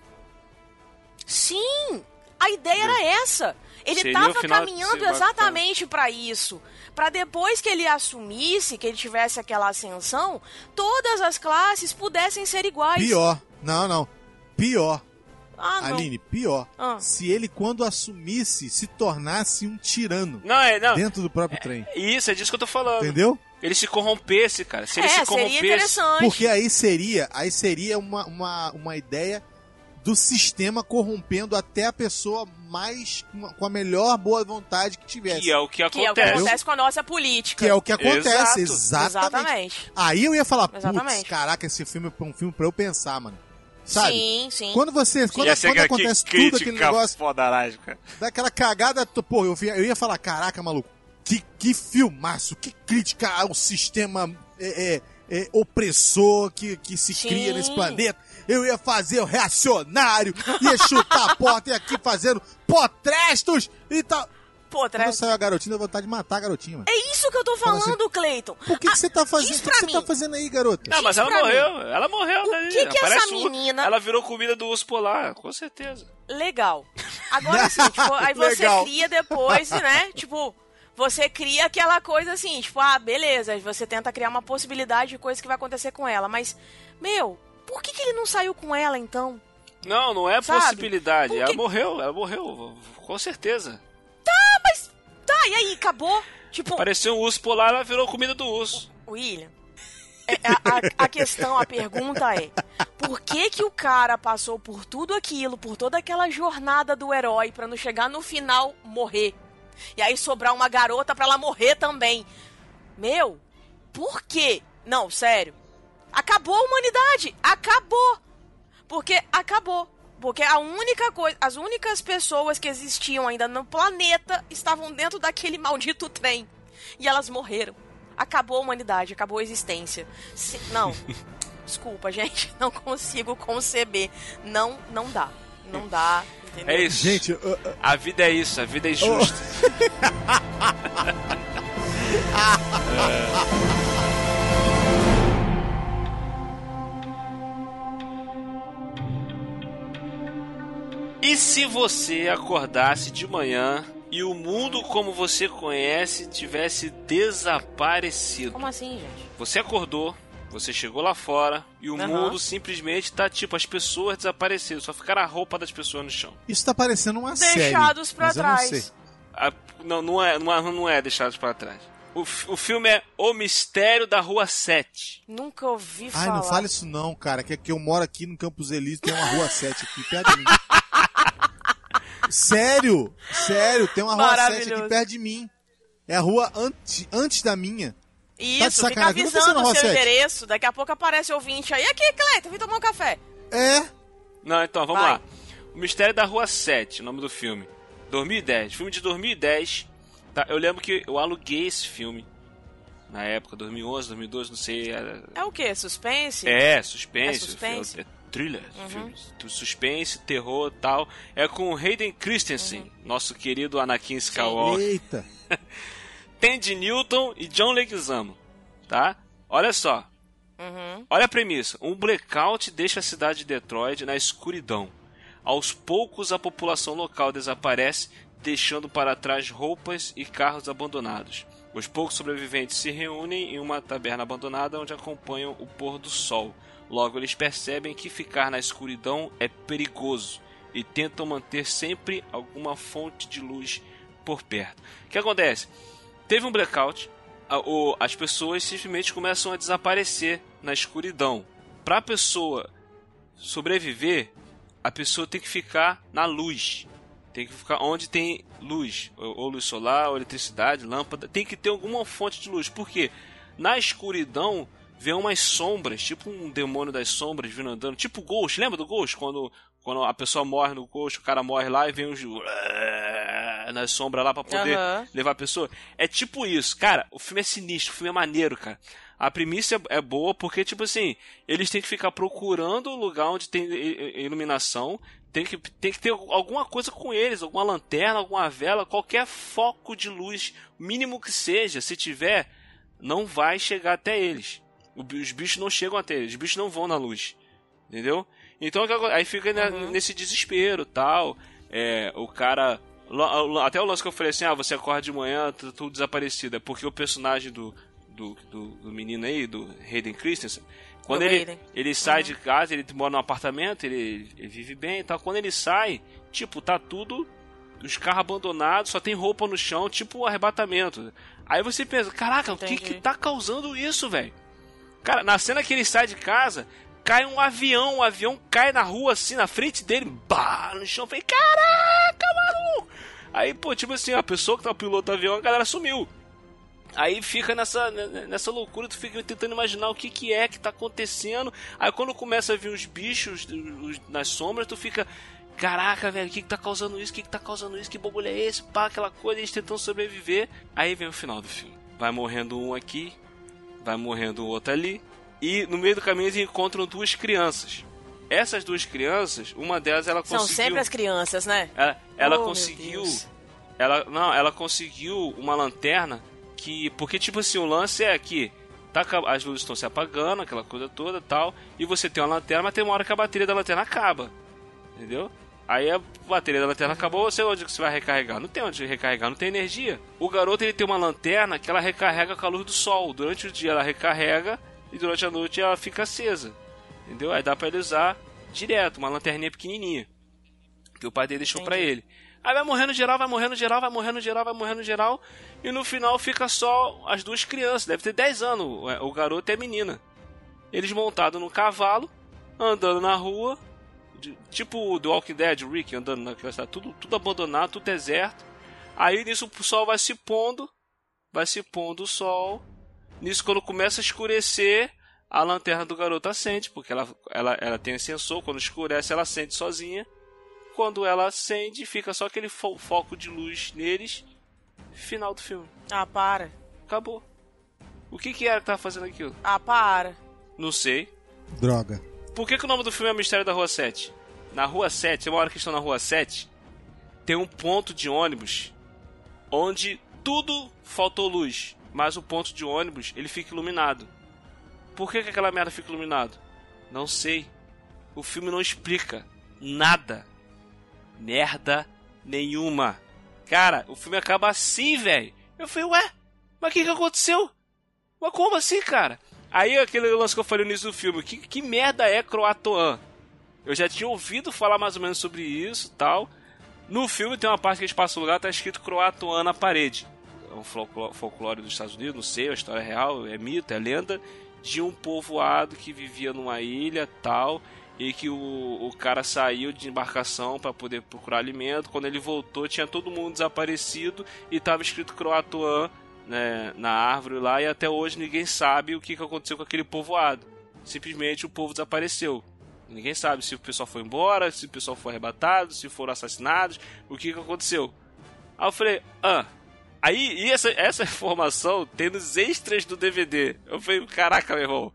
Sim! A ideia era essa. Ele Seria tava o final- caminhando seria exatamente pra isso. Pra depois que ele assumisse, que ele tivesse aquela ascensão, todas as classes pudessem ser iguais. Pior. Não, não. Pior. Ah, não. Aline, pior. Ah. Se ele, quando assumisse, se tornasse um tirano Não, é, não. dentro do próprio trem. Isso, é disso que eu tô falando. Entendeu? Ele se corrompesse, cara. Se ele É, se seria corrompesse. interessante. Porque aí seria, aí seria uma, uma, uma ideia do sistema corrompendo até a pessoa mais com a- melhor boa vontade que tivesse. Que é o que Que é o que acontece. acontece com a nossa política. Que é o que acontece, Exato. exatamente. Exatamente. Aí eu ia falar, putz, caraca, esse filme é um filme pra eu pensar, mano. Sabe? Sim, sim. Quando você, quando, Ia ser quando aquela acontece que tudo aquele negócio, fodaragem, cara. daquela cagada, pô, eu, eu ia falar, caraca, maluco, que, que filmaço, que crítica ao sistema é, é, é, opressor que, que se Sim. cria nesse planeta. Eu ia fazer o reacionário, ia chutar a porta, ia aqui fazendo potrestos e tal. Pô, Quando saiu a garotinha, deu vontade de matar a garotinha, mano. É isso que eu tô Fala falando, Cleiton. Por que, que você tá fazendo? O que, que você mim. tá fazendo aí, garota? Não, mas ela morreu. Ela morreu. O daí. que que essa o- menina- Ela virou comida do urso polar, com certeza. Legal. Agora assim, [laughs] tipo, aí você Legal. cria depois, né? Tipo, você cria aquela coisa assim, tipo, ah, beleza, aí você tenta criar uma possibilidade de coisa que vai acontecer com ela, mas, meu, por que, que ele não saiu com ela então? Não, não é Sabe? possibilidade. Por Ela morreu, ela morreu, com certeza. Tá, e aí, acabou? Tipo, Apareceu um urso polar, ela virou comida do urso. William, é, a, a- a questão, a pergunta é: por que que o cara passou por tudo aquilo, por toda aquela jornada do herói, pra não chegar no final morrer? E aí sobrar uma garota pra ela morrer também? Meu, por quê? Não, sério. Acabou a humanidade! Acabou! Porque acabou. Porque a única coisa, as únicas pessoas que existiam ainda no planeta estavam dentro daquele maldito trem. E elas morreram. Acabou a humanidade, acabou a existência. Se- não. [laughs] Desculpa, gente, [laughs] não consigo conceber. Não, não dá. Não dá, entendeu? É isso. Gente, eu- eu- A vida é isso, a vida é injusta. [laughs] E se você acordasse de manhã e o mundo como você conhece tivesse desaparecido? Como assim, gente? Você acordou, você chegou lá fora e o Aham. mundo simplesmente tá tipo as pessoas desapareceram, só ficaram a roupa das pessoas no chão. isso tá parecendo uma série. Deixados pra mas eu não trás. sei. A- não, não é, não é, não é deixados para trás. O, o filme é O Mistério da Rua 7. Nunca ouvi Ai, falar. não fala isso não, cara, que, que eu moro aqui no Campos Elíseos, tem uma rua 7 aqui perto de mim. [laughs] sério, sério, tem uma rua 7 aqui perto de mim. É a rua antes, antes da minha. Tá Isso, fica que aconteceu avisando o seu Rua 7? endereço. Daqui a pouco aparece ouvinte aí. Aqui, Cleiton, vim tomar um café. É, Não, então, vamos Vai. lá. O Mistério da Rua 7, o nome do filme. 2010. Filme de 2010. Tá? Eu lembro que eu aluguei esse filme. Na época, 2011, 2012, não sei. Era... É o quê? Suspense? É, suspense. É suspense? É, thriller, Uhum. filmes. Suspense, terror tal. É com o Hayden Christensen, Uhum. nosso querido Anakin Skywalker. eita. [laughs] Tandy Newton e John Leguizamo, tá? Olha só. Uhum. Olha a premissa. Um blackout deixa a cidade de Detroit na escuridão. Aos poucos, a população local desaparece, deixando para trás roupas e carros abandonados. Os poucos sobreviventes se reúnem em uma taberna abandonada onde acompanham o pôr do sol. Logo, eles percebem que ficar na escuridão é perigoso e tentam manter sempre alguma fonte de luz por perto. O que acontece? Teve um blackout, a- o- as pessoas simplesmente começam a desaparecer na escuridão. Para a pessoa sobreviver, a pessoa tem que ficar na luz. Tem que ficar onde tem luz, ou, ou luz solar, ou eletricidade, lâmpada. Tem que ter alguma fonte de luz. Por quê? Na escuridão vê umas sombras, tipo um demônio das sombras vindo andando, tipo Ghost. Lembra do Ghost? Quando, quando a pessoa morre no Ghost, o cara morre lá e vem uns nas sombras lá pra poder Aham. levar a pessoa. É tipo isso, cara. O filme é sinistro, o filme é maneiro, cara. A premissa é- é boa porque, tipo assim, eles têm que ficar procurando o lugar onde tem iluminação. Tem que, tem que ter alguma coisa com eles, alguma lanterna, alguma vela, qualquer foco de luz, mínimo que seja. Se tiver, não vai chegar até eles. Os bichos não chegam até eles, os bichos não vão na luz. Entendeu? Então aí fica ne- nesse desespero tal. É, o cara. Até o lance que eu falei assim: ah, você acorda de manhã, tá tudo desaparecido. É porque o personagem do, do, do, do menino aí, do Hayden Christensen, Quando Do ele, ele sai de casa, ele mora num apartamento, ele, ele vive bem e tal. Quando ele sai, tipo, tá tudo. Os carros abandonados, só tem roupa no chão, tipo um arrebatamento. Aí você pensa, caraca, o que Entendi. que tá causando isso, velho? Cara, na cena que ele sai de casa, cai um avião, o avião cai na rua assim, na frente dele, bah, no chão. Eu falei, caraca, maluco! Aí, pô, tipo assim, a pessoa que tá piloto do avião, a galera sumiu. Aí fica nessa, nessa loucura, tu fica tentando imaginar o que, que é que tá acontecendo. Aí quando começa a vir os bichos os- nas sombras, tu fica. Caraca, velho, o que, que tá causando isso? O que, que tá causando isso? Que bagulho é esse? Pá, aquela coisa, eles tentando sobreviver. Aí vem o final do filme. Vai morrendo um aqui, vai morrendo o outro ali. E no meio do caminho eles encontram duas crianças. Essas duas crianças, uma delas ela São conseguiu. sempre as crianças, né? Ela, ela Oh, conseguiu. Ela não, ela conseguiu uma lanterna que porque tipo assim o lance é que tá, as luzes estão se apagando, aquela coisa toda, tal, e você tem uma lanterna, mas tem uma hora que a bateria da lanterna acaba. Entendeu? Aí a bateria da lanterna acabou, você onde que você vai recarregar? Não tem onde recarregar, não tem energia. O garoto ele tem uma lanterna que ela recarrega com a luz do sol. Durante o dia ela recarrega e durante a noite ela fica acesa. Entendeu? Aí dá pra ele usar direto, uma lanterninha pequenininha que o pai dele deixou pra ele. Aí vai morrendo geral, vai morrendo geral, vai morrendo geral, vai morrendo geral. E no final fica só as duas crianças. Deve ter 10 anos, é, o garoto e a menina. Eles montados no cavalo, andando na rua. De- tipo o The Walking Dead, o Rick andando naquela cidade. Tudo, tudo abandonado, tudo deserto. Aí nisso o sol vai se pondo. Vai se pondo o sol. Nisso quando começa a escurecer, a lanterna do garoto acende. Porque ela, ela, ela tem sensor, quando escurece ela acende sozinha. Quando ela acende, fica só aquele fo- foco de luz neles. Final do filme. Ah, para. Acabou. O que que era que tava fazendo aquilo? Ah, para. Não sei. Droga. Por que, que o nome do filme é Mistério da Rua 7? Na Rua 7, tem uma hora que estão na Rua 7, tem um ponto de ônibus onde tudo faltou luz, mas o ponto de ônibus ele fica iluminado. Por que, que aquela merda fica iluminado? Não sei. O filme não explica nada. Merda nenhuma. Cara, o filme acaba assim, velho. Eu falei, ué, mas o que, que aconteceu? Mas como assim, cara? Aí aquele lance que eu falei no início do filme, que, que merda é Croatoan? Eu já tinha ouvido falar mais ou menos sobre isso tal. No filme tem uma parte que eles passam o lugar, tá escrito Croatoan na parede. É um folclore, dos Estados Unidos, não sei, a história é real, é mito, é lenda, de um povoado que vivia numa ilha tal. E que o, o cara saiu de embarcação para poder procurar alimento. Quando ele voltou, tinha todo mundo desaparecido e tava escrito Croatoan né, na árvore lá. E até hoje ninguém sabe o que, que aconteceu com aquele povoado. Simplesmente o povo desapareceu. Ninguém sabe se o pessoal foi embora, se o pessoal foi arrebatado, se foram assassinados, o que, que aconteceu. Aí eu falei, ah. Aí, e essa, essa [laughs] informação tem nos extras do DVD. Eu falei, caraca, meu irmão,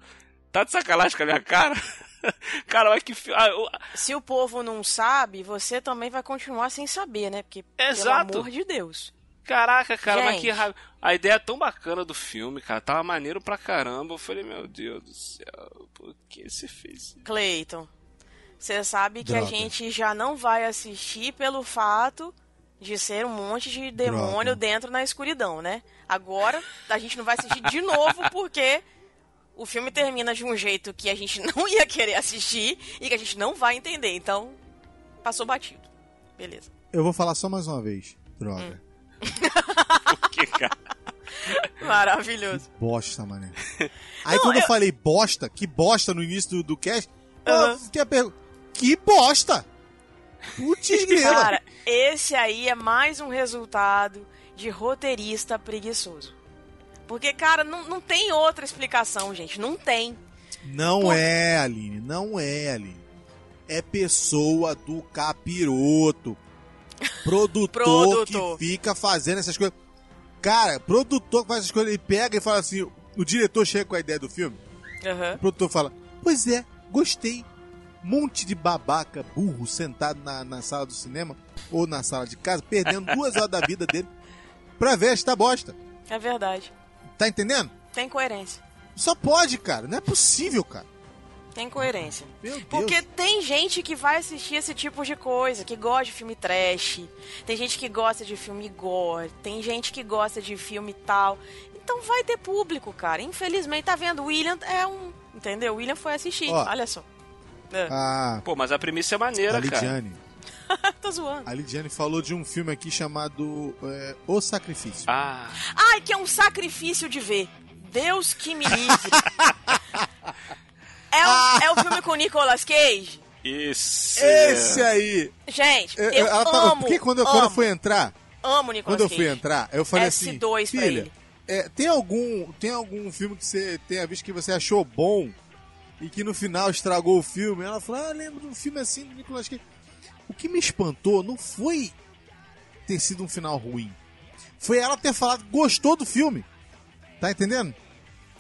tá de sacanagem com a minha cara? [laughs] cara, olha que. ah, eu- Se o povo não sabe, você também vai continuar sem saber, né? Porque, Exato. pelo amor de Deus. Caraca, cara, mas Gente. que raiva. A ideia é tão bacana do filme, cara. Tava maneiro pra caramba. Eu falei, meu Deus do céu, por que você fez isso? Cleiton, você sabe que Droga. a gente já não vai assistir pelo fato de ser um monte de demônio dentro na escuridão, né? Agora a gente não vai assistir de novo porque o filme termina de um jeito que a gente [laughs] não ia querer assistir e que a gente não vai entender. Então, passou batido. Beleza. Eu vou falar só mais uma vez. Droga. [laughs] que, cara? Maravilhoso. Bosta, mané. [laughs] Aí quando eu... falei bosta, que bosta no início do, do cast, Aham. eu pergunta, que bosta? Putz. [laughs] Cara, esse aí é mais um resultado de roteirista preguiçoso. Porque, cara, não, não tem outra explicação, gente. Não tem. Não é, Aline, não é, Aline. É pessoa do capiroto. Produtor, Produtor. que fica fazendo essas coisas. Cara, produtor que faz essas coisas, ele pega e fala assim: o diretor chega com a ideia do filme, Aham. o produtor fala: Pois é, gostei. Monte de babaca, burro, sentado na, na sala do cinema ou na sala de casa, perdendo [laughs] duas horas da vida dele pra ver esta bosta. É verdade. Tá entendendo? Tem coerência. Só pode, cara. Não é possível, cara. Tem coerência. Meu Deus. Porque tem gente que vai assistir esse tipo de coisa, que gosta de filme trash, tem gente que gosta de filme gore, tem gente que gosta de filme tal. Então vai ter público, cara. Infelizmente, tá vendo? O William é um Entendeu? O William foi assistir, Ó. olha só. É. A, Pô, mas a premissa é maneira, a cara. Lidiane. [laughs] Tô zoando. A Lidiane falou de um filme aqui chamado é, O Sacrifício. Ah, Ai, que é um sacrifício de ver. Deus que me livre. [laughs] é, o, é o filme com o Nicolas Cage? isso. Esse aí! Gente, Eu, eu, ela tá- amo, porque quando, eu- amo, quando eu fui entrar, amo o Nicolas quando eu Cage. fui entrar, eu falei assim, S2 pra filha, ele. é, tem algum tem algum filme que você tenha visto que você achou bom e que no final estragou o filme? Ela falou, ah, lembro de um filme assim do Nicolas Cage. O que me espantou não foi ter sido um final ruim. Foi ela ter falado que gostou do filme. Tá entendendo?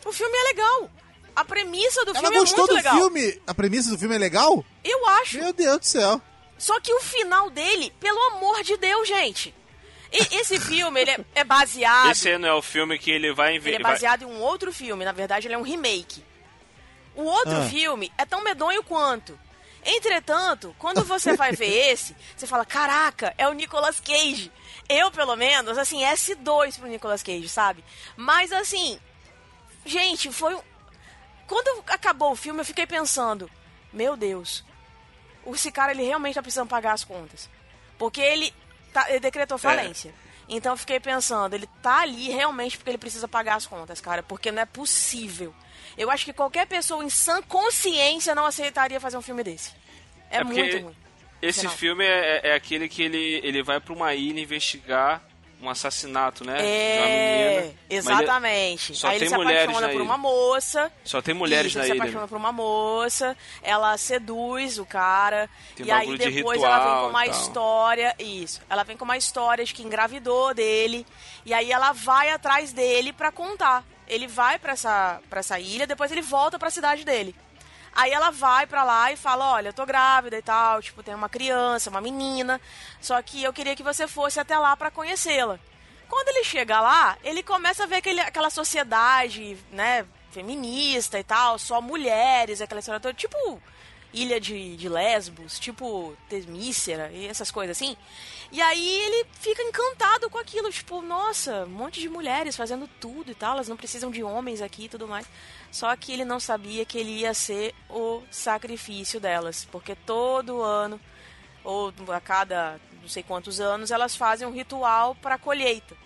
O filme é legal. A premissa do Ela filme é gostou muito do legal. filme. A premissa do filme é legal? Eu acho. Meu Deus do céu. Só que o final dele, pelo amor de Deus, gente. E- esse [laughs] filme, ele é, é baseado... Esse não é o filme que ele vai Ele é baseado em um outro filme, na verdade ele é um remake. O outro Ah. filme é tão medonho quanto. Entretanto, quando você vai ver [laughs] esse, você fala, caraca, é o Nicolas Cage. Eu, pelo menos, assim, S2 pro Nicolas Cage, sabe? Mas assim, gente, foi um... Quando acabou o filme, eu fiquei pensando, meu Deus, esse cara, ele realmente tá precisando pagar as contas. Porque ele, tá- ele decretou falência. Então eu fiquei pensando, ele tá ali realmente porque ele precisa pagar as contas, cara, porque não é possível. Eu acho que qualquer pessoa em sã consciência não aceitaria fazer um filme desse. É, É muito ruim. Esse filme é, é aquele que ele, ele vai pra uma ilha investigar um assassinato, né? É, menina. Exatamente. ele- Só Aí tem ele se mulheres apaixona na por uma moça. Só tem mulheres Isso, na ele se ilha. apaixona por uma moça, ela seduz o cara, Tem e aí bagulho de depois ela vem com uma e história, isso, ela vem com uma história de que engravidou dele, e aí ela vai atrás dele pra contar. Ele vai pra essa, pra essa ilha, depois ele volta pra cidade dele. Aí ela vai pra lá e fala, olha, eu tô grávida e tal, tipo, tem uma criança, uma menina, só que eu queria que você fosse até lá pra conhecê-la. Quando ele chega lá, ele começa a ver aquele, aquela sociedade, né, feminista e tal, só mulheres, aquela história toda, tipo Ilha de, de Lesbos, tipo Temícera e essas coisas assim. E aí ele fica encantado com aquilo, tipo, nossa, um monte de mulheres fazendo tudo e tal, elas não precisam de homens aqui e tudo mais. Só que ele não sabia que ele ia ser o sacrifício delas, porque todo ano ou a cada não sei quantos anos elas fazem um ritual para colheita,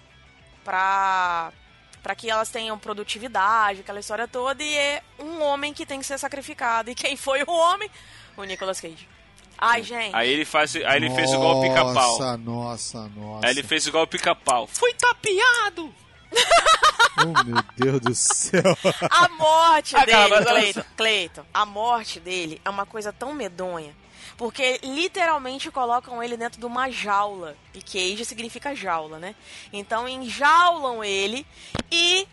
para para que elas tenham produtividade, aquela história toda e é um homem que tem que ser sacrificado. E quem foi o homem? O Nicolas Cage. Ai, gente. Aí ele, faz, aí ele fez igual o pica-pau. Nossa, nossa, nossa. Aí ele fez igual o pica-pau. Fui tapeado! [laughs] Oh, meu Deus do céu. A morte Ah, dele, olha Cleiton. Cleiton, a morte dele é uma coisa tão medonha. Porque literalmente colocam ele dentro de uma jaula. E cage significa jaula, né? Então enjaulam ele e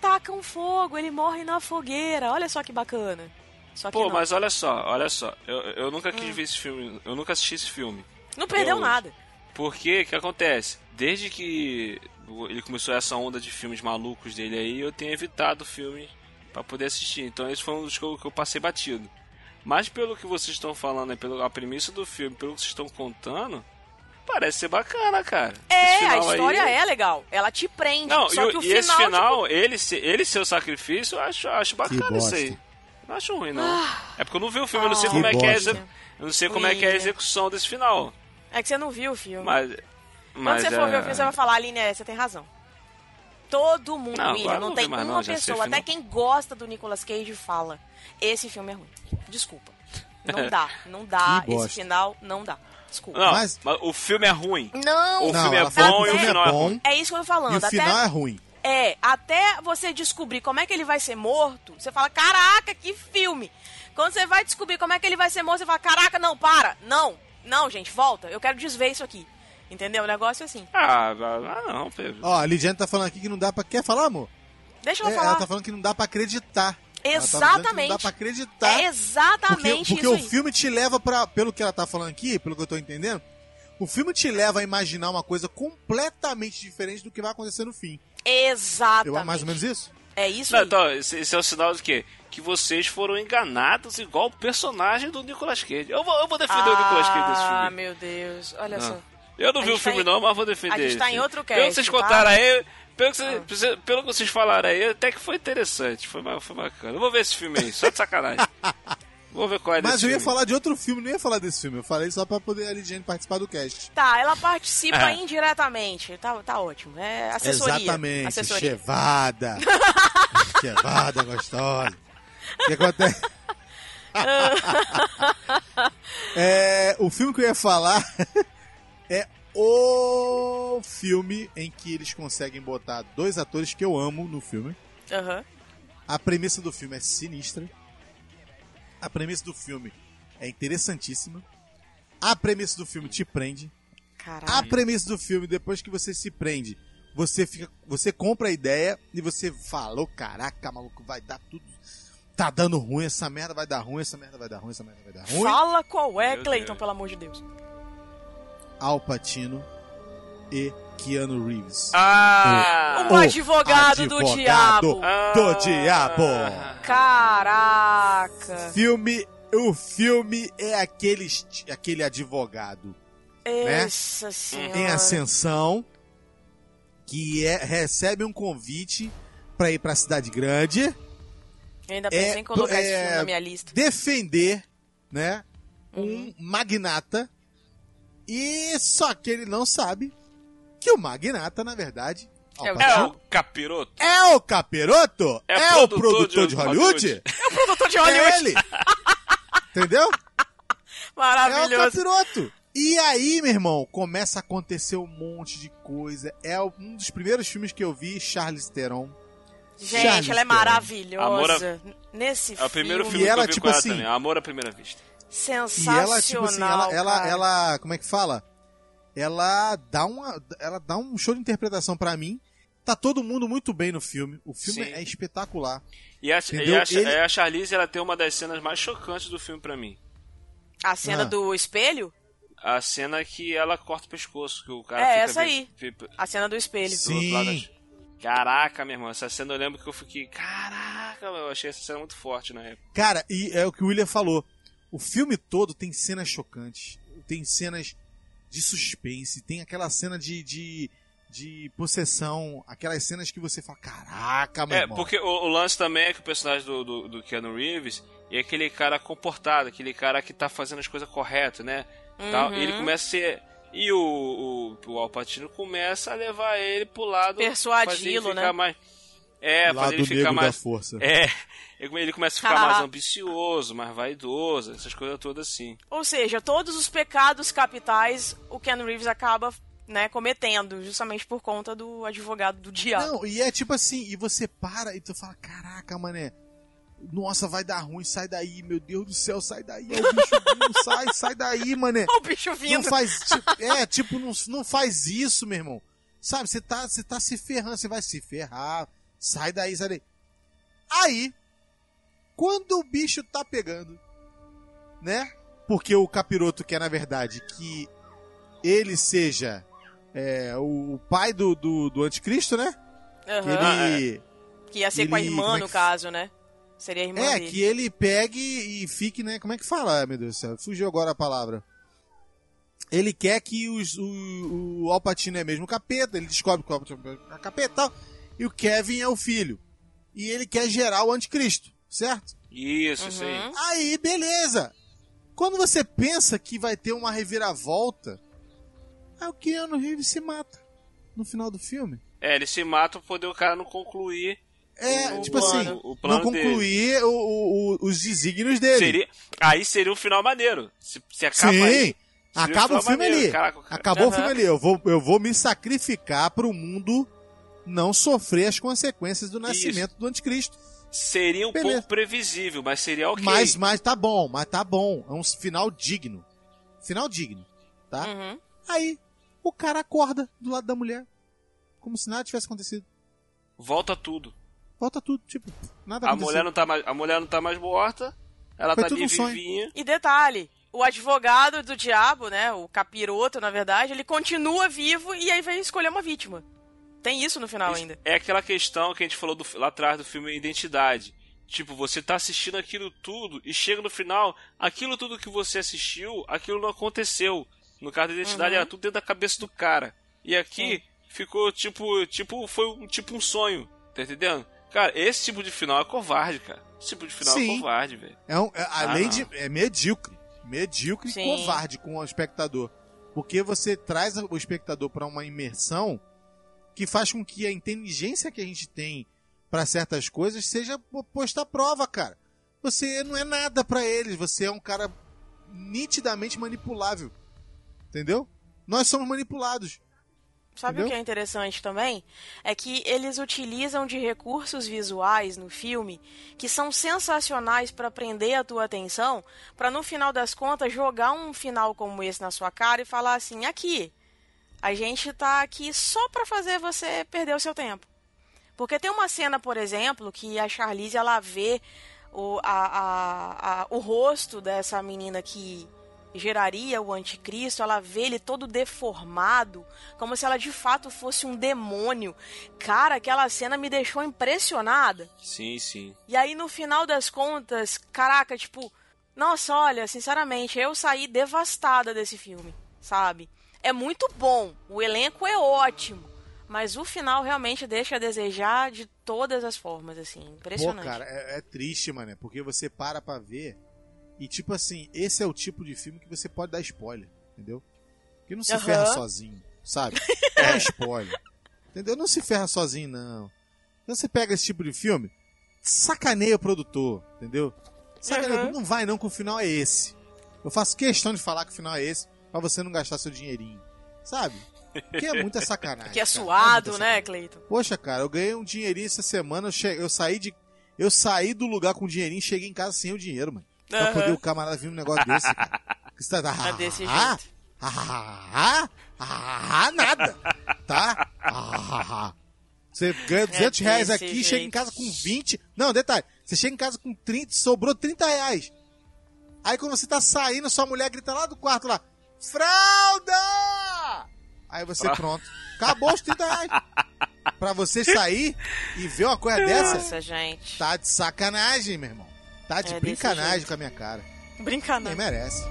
tacam fogo. Ele morre na fogueira. Olha só que bacana. Só que Pô, não. mas olha só, olha só. Eu, eu nunca quis ver esse filme. Eu nunca assisti esse filme. Não perdeu Eu- nada. Porque, o que acontece? Desde que ele começou essa onda de filmes malucos dele aí, eu tenho evitado filmes pra poder assistir. Então esse foi um dos que eu, que eu passei batido. Mas pelo que vocês estão falando, aí, pela premissa do filme, pelo que vocês estão contando, parece ser bacana, cara. É, a final aí- história é legal. Ela te prende. Não, só e, que o e esse final. final, tipo, ele, ele ser o sacrifício, eu acho, acho bacana isso bosta. aí. Não acho ruim, não. Ah. É porque eu não vi o filme, eu não sei Que como é que é bosta. eu não sei como é que é a execução desse final. É que você não viu o filme. Mas. Quando mas você for é... ver o filme, você vai falar, Aline, é, você tem razão. Todo mundo, Não, William, não não tem uma não, pessoa, até quem gosta do Nicolas Cage fala, esse filme é ruim. Desculpa. Não [laughs] dá, não dá, esse final não dá. Desculpa. Não, Mas- mas... o filme é ruim. Não, O Não, filme é bom e o final é ruim. é isso que eu tô falando. E o até, final é ruim. é, até você descobrir como é que ele vai ser morto, você fala, caraca, que filme. Quando você vai descobrir como é que ele vai ser morto, você fala, caraca, não, para, não, não, gente, volta, eu quero desver isso aqui. Entendeu? O negócio é assim. Ah, ah, não, Pedro. Ó, a Lidiane tá falando aqui que não dá pra. Quer falar, amor? Deixa eu É, falar. ela tá falando que não dá pra acreditar. Ela tá Exatamente. não dá pra acreditar. É Porque, exatamente porque isso o filme te leva pra. Pelo que ela tá falando aqui, pelo que eu tô entendendo, o filme te leva a imaginar uma coisa completamente diferente do que vai acontecer no fim. Exatamente. Eu, mais ou menos isso? É isso Não, aí. então, esse, esse é o sinal de quê? Que vocês foram enganados igual o personagem do Nicolas Cage. Eu vou, eu vou defender o Nicolas Cage desse Ah, filme. meu Deus. Olha Ah. só. Eu não A vi o gente tá filme em- não, mas vou defender. a gente tá em outro Pelo que cast, vocês tá? contaram aí, pelo que, vocês, pelo que vocês falaram aí, até que foi interessante, foi, foi bacana. Eu vou ver esse filme aí, só de sacanagem. [laughs] vou ver qual é Mas desse eu ia filme. falar de outro filme, não ia falar desse filme. Eu falei só pra poder a Lidiane participar do cast. Tá, ela participa É. indiretamente. Tá, tá ótimo. É assessoria. Exatamente. Assessoria. Chevada. [laughs] Chevada gostosa. O que acontece? [laughs] É, o filme que eu ia falar é o filme em que eles conseguem botar dois atores que eu amo no filme. Aham. A premissa do filme é sinistra. A premissa do filme é interessantíssima. A premissa do filme te prende. Caralho. A premissa do filme, depois que você se prende, você fica, você compra a ideia e você fala, "Ô, caraca, maluco, vai dar tudo. Tá dando ruim, essa merda vai dar ruim, essa merda vai dar ruim, essa merda vai dar ruim. Fala qual é, Meu Cleiton, Deus. pelo amor de Deus. Al Pacino e Keanu Reeves. Ah! O advogado do diabo. Do diabo. Caraca. Filme, o filme é aquele, aquele advogado né? Essa senhora. em ascensão que é, recebe um convite pra ir pra cidade grande Eu ainda pensei é, em colocar esse é, filme na minha lista. defender, né, um Uhum. magnata e só que ele não sabe que o magnata, na verdade, É o É o capiroto? é o capiroto? É É, o produtor de de Hollywood? Hollywood. É o produtor de É Hollywood. ele! Entendeu? É o Maravilhoso. capiroto. E aí, meu irmão, começa a acontecer um monte de coisa. É um dos primeiros filmes que eu vi, Charlize Theron. Gente, Charlize ela é Theron. maravilhosa. Nesse É o primeiro filme. E ela, que eu vi tipo com ela assim, também, Amor à Primeira Vista. E Sensacional. ela, tipo assim, ela, ela, ela, como é que fala? Ela dá uma, ela dá um show de interpretação pra mim. Tá todo mundo muito bem no filme. O filme Sim. é espetacular. E a, e a, Ele- é, a Charlize, ela tem uma das cenas mais chocantes do filme pra mim. A cena Ah. do espelho? A cena que ela corta o pescoço, que o cara É, fica essa aí. fica- A cena do espelho. do Sim. da- Caraca, meu irmão, essa cena eu lembro que eu fiquei. Caraca, eu achei essa cena muito forte na época. Cara, e é o que o William falou. O filme todo tem cenas chocantes. Tem cenas de suspense. Tem aquela cena de, de, de possessão. Aquelas cenas que você fala, caraca, meu É, irmão. porque o, o lance também é que o personagem do, do, do Keanu Reeves é aquele cara comportado, aquele cara que tá fazendo as coisas corretas, né? Tal. Uhum. E ele começa a ser. E o, o, o Al Pacino começa a levar ele pro lado. Persuadi-lo, né? Mais, é, fazer Lado ele ficar da mais. força. É, ele ele começa a ficar mais ambicioso, mais vaidoso, essas coisas todas assim. Ou seja, todos os pecados capitais o Ken Reeves acaba né, cometendo, justamente por conta do advogado do diabo. Não, e é tipo assim, e você para e tu fala, caraca, mané. Nossa, vai dar ruim, sai daí, meu Deus do céu, sai daí, é o bicho vindo, [laughs] sai, sai daí, mané. o bicho Não vindo. faz, tipo, é, tipo, não, não faz isso, meu irmão. Sabe, você tá, você tá se ferrando, você vai se ferrar. Sai daí, sai daí. Aí, quando o bicho tá pegando, né? Porque o capiroto quer, na verdade, que ele seja é, o, pai do, do, do anticristo, né? Que Aham. ele, Que ia ser com a ele- irmã, é no que- caso, né? Seria a irmã é, dele. que ele pegue e fique, né? Como é que fala, meu Deus do céu? Fugiu agora a palavra. Ele quer que os, o, o Alpatino é mesmo capeta, ele descobre que o Alpatino é capeta e tal, e o Kevin é o filho. E ele quer gerar o anticristo, certo? Isso, isso aí. Uhum. Aí, beleza. Quando você pensa que vai ter uma reviravolta, aí o Keanu Reeves se mata no final do filme. É, ele se mata pra poder o cara não concluir. É, o tipo plano, assim, o plano não concluir o- o- o- os desígnios dele. Seria, aí seria um final maneiro. Se, se acaba Sim, aí, seria um acaba o final filme maneiro. ali. Caraca, o Acabou o filme ali. Eu vou, eu vou me sacrificar pro mundo não sofrer as consequências do nascimento do anticristo. Seria um Beleza. pouco previsível, mas seria ok. Mas, mas tá bom, mas tá bom. É um final digno. Final digno, tá? Uhum. Aí, o cara acorda do lado da mulher. Como se nada tivesse acontecido. Volta tudo. Volta tudo, tipo, nada A aconteceu. mulher, não tá mais, a mulher não tá mais morta. Ela Foi tá tudo ali um sonho. vivinha. E detalhe, o advogado do diabo, né, o capiroto, na verdade, ele continua vivo e aí vai escolher uma vítima. Tem isso no final ainda. É aquela questão que a gente falou do- lá atrás do filme Identidade. Tipo, você tá assistindo aquilo tudo e chega no final, aquilo tudo que você assistiu, aquilo não aconteceu. No caso da identidade Uhum. era tudo dentro da cabeça do cara. E aqui ficou tipo, tipo, foi um tipo um sonho, tá entendendo? Cara, esse tipo de final é covarde, cara. Esse tipo de final é Sim. covarde, velho. É um, é- além não. de. É medíocre. Medíocre Sim. e covarde com o espectador. Porque você traz o espectador para uma imersão que faz com que a inteligência que a gente tem para certas coisas seja po- posta à prova, cara. Você não é nada para eles, você é um cara nitidamente manipulável. Entendeu? Nós somos manipulados. Sabe o Entendeu? que é interessante também? É que eles utilizam de recursos visuais no filme que são sensacionais pra prender a tua atenção, pra no final das contas jogar um final como esse na sua cara e falar assim: aqui, a gente tá aqui só pra fazer você perder o seu tempo. Porque tem uma cena, por exemplo, que a Charlize ela vê o, a, a, a- o rosto dessa menina que geraria o anticristo, ela vê ele todo deformado, como se ela de fato fosse um demônio. Cara, aquela cena me deixou impressionada. Sim, sim. E aí no final das contas, caraca, tipo, nossa, olha, sinceramente, eu saí devastada desse filme, sabe? É muito bom, o elenco é ótimo, mas o final realmente deixa a desejar de todas as formas, assim, Pô, impressionante. cara, é, é triste, mano. Porque você para pra ver. E, tipo assim, esse é o tipo de filme que você pode dar spoiler, entendeu? Que não se Aham. ferra sozinho, sabe? [laughs] É spoiler. Entendeu? Não se ferra sozinho, não. Então você pega esse tipo de filme, sacaneia o produtor, entendeu? Sacaneia, Uhum. não vai não que o final é esse. Eu faço questão de falar que o final é esse, pra você não gastar seu dinheirinho, sabe? Que é muita sacanagem. Que é cara. suado, muita né, Cleiton? Poxa, cara, eu ganhei um dinheirinho essa semana, eu, che... eu saí de. Eu saí do lugar com dinheirinho e cheguei em casa sem o dinheiro, mano. Pra Aham. poder o camarada vir um negócio desse, cara. Você tá. É desse ah, jeito. ah, ah, ah, nada. Tá? Ah, ah, ah. Você ganha 200 reais É desse aqui, chega em jeito. casa com 20. Não, detalhe. Você chega em casa com 30, sobrou 30 reais. Aí quando você tá saindo, sua mulher grita lá do quarto lá: Fralda! Aí você, pronto. Acabou os 30 reais. Pra você sair e ver uma coisa dessa, Nossa, gente. tá de sacanagem, meu irmão. Tá de É brincanagem com a minha cara. Brincadeira. Nem merece.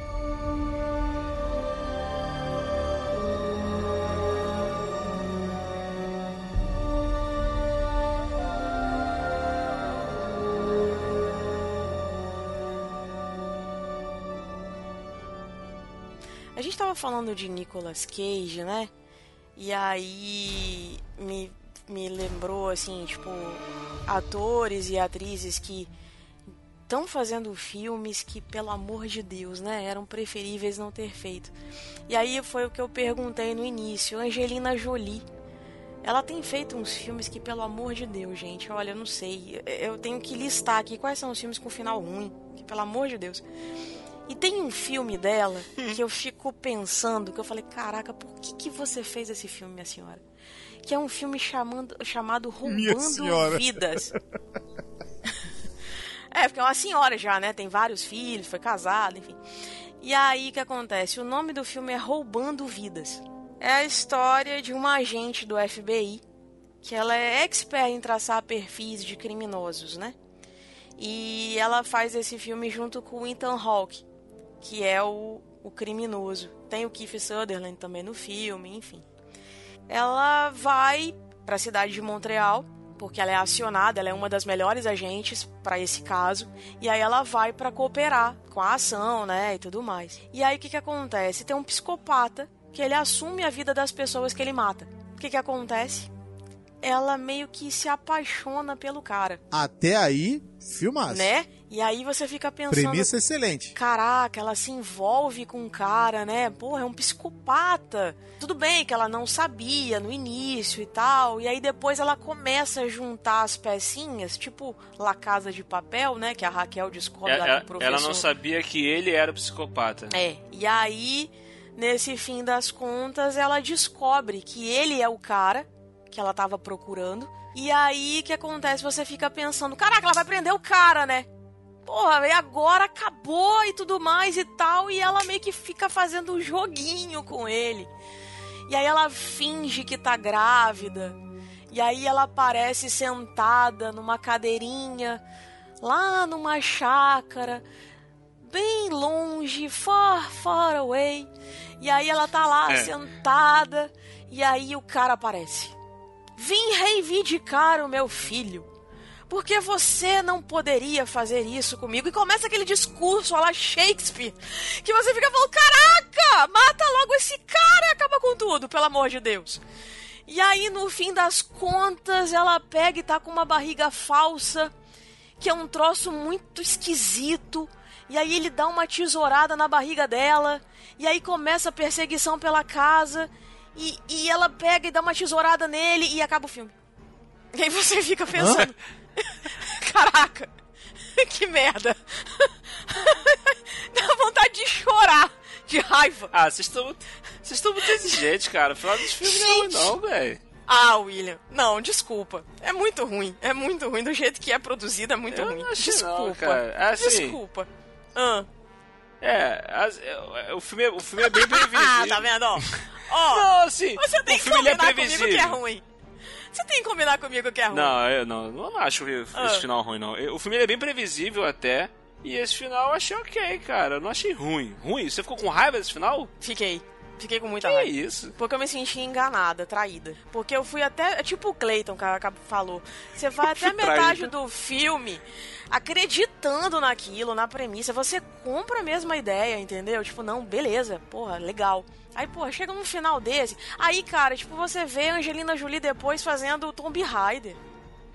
Gente tava falando de Nicolas Cage, né? E aí me, me lembrou, assim, tipo, atores e atrizes que estão fazendo filmes que, pelo amor de Deus, né? Eram preferíveis não ter feito. E aí foi o que eu perguntei no início. Angelina Jolie. Ela tem feito uns filmes que, pelo amor de Deus, gente, olha, eu não sei. Eu tenho que listar aqui quais são os filmes com final ruim. Que, pelo amor de Deus. E tem um filme dela [laughs] que eu fico pensando, que eu falei, caraca, por que, que você fez esse filme, minha senhora? Que é um filme chamando, chamado Roubando. Vidas. [laughs] é, porque é uma senhora já, né? Tem vários filhos, foi casada, enfim. E aí o que acontece? O nome do filme é Roubando Vidas. É a história de uma agente do FBI que ela é expert em traçar perfis de criminosos, né? E ela faz esse filme junto com o Ethan Hawke, que é o, o criminoso. Tem o Keith Sutherland também no filme, enfim. Ela vai para a cidade de Montreal, porque ela é acionada, ela é uma das melhores agentes para esse caso, e aí ela vai para cooperar com a ação, né, e tudo mais. E aí o que que acontece? Tem um psicopata que ele assume a vida das pessoas que ele mata. O que que acontece? Ela meio que se apaixona pelo cara, Até aí, filmaço. né? E aí você fica pensando, Premissa excelente. Caraca, ela se envolve com um cara, né? Porra, é um psicopata. Tudo bem que ela não sabia no início e tal. E aí depois ela começa a juntar as pecinhas, tipo La Casa de Papel, né? Que a Raquel descobre lá Ela, com o professor. ela não sabia que ele era o psicopata. É, e aí, nesse fim das contas, ela descobre que ele é o cara que ela tava procurando. E aí, o que acontece? Você fica pensando, caraca, ela vai prender o cara, né? Porra, e agora acabou e tudo mais e tal. E ela meio que fica fazendo um joguinho com ele. E aí ela finge que tá grávida. E aí ela aparece sentada numa cadeirinha lá numa chácara, bem longe, far, far away. E aí ela tá lá É. sentada, e aí o cara aparece. Vim reivindicar o meu filho. Porque você não poderia fazer isso comigo? E começa aquele discurso a la Shakespeare. Que você fica falando: caraca, mata logo esse cara e acaba com tudo, pelo amor de Deus. E aí, no fim das contas, ela pega e tá com uma barriga falsa, que é um troço muito esquisito. E aí ele dá uma tesourada na barriga dela. E aí começa a perseguição pela casa. E, e ela pega e dá uma tesourada nele e acaba o filme. E aí você fica pensando. [laughs] Caraca, [laughs] que merda. [laughs] Dá vontade de chorar de raiva. Ah, vocês estão vocês estão muito exigentes, cara. Final dos filmes não é ruim, não, velho. Ah, William, não, desculpa. É muito ruim. É muito ruim. Do jeito que é produzido, é muito Eu ruim. achei não, desculpa. cara. Assim- Desculpa. Ah. É, as- é, o, filme, é- o filme é bem previsível. Ah, tá vendo? Ó, ó, Não, assim, você tem o que filme ele é combinar comigo que é previsível. ruim. Você tem que combinar comigo que é ruim. Não, eu não, não acho esse Ah. final ruim, não. O filme é bem previsível até. E esse final eu achei ok, cara. Eu não achei ruim. Ruim? Você ficou com raiva desse final? Fiquei. Fiquei com muita Que raiva. isso? Porque eu me senti enganada, traída. Porque eu fui até. é Tipo o Clayton que a- que falou. Você vai até [laughs] a metade do filme acreditando naquilo, na premissa. Você compra a mesma ideia, entendeu? Tipo, não, beleza, porra, legal. Aí, porra, chega num final desse. Aí, cara, tipo, você vê a Angelina Jolie depois fazendo o Tomb Raider.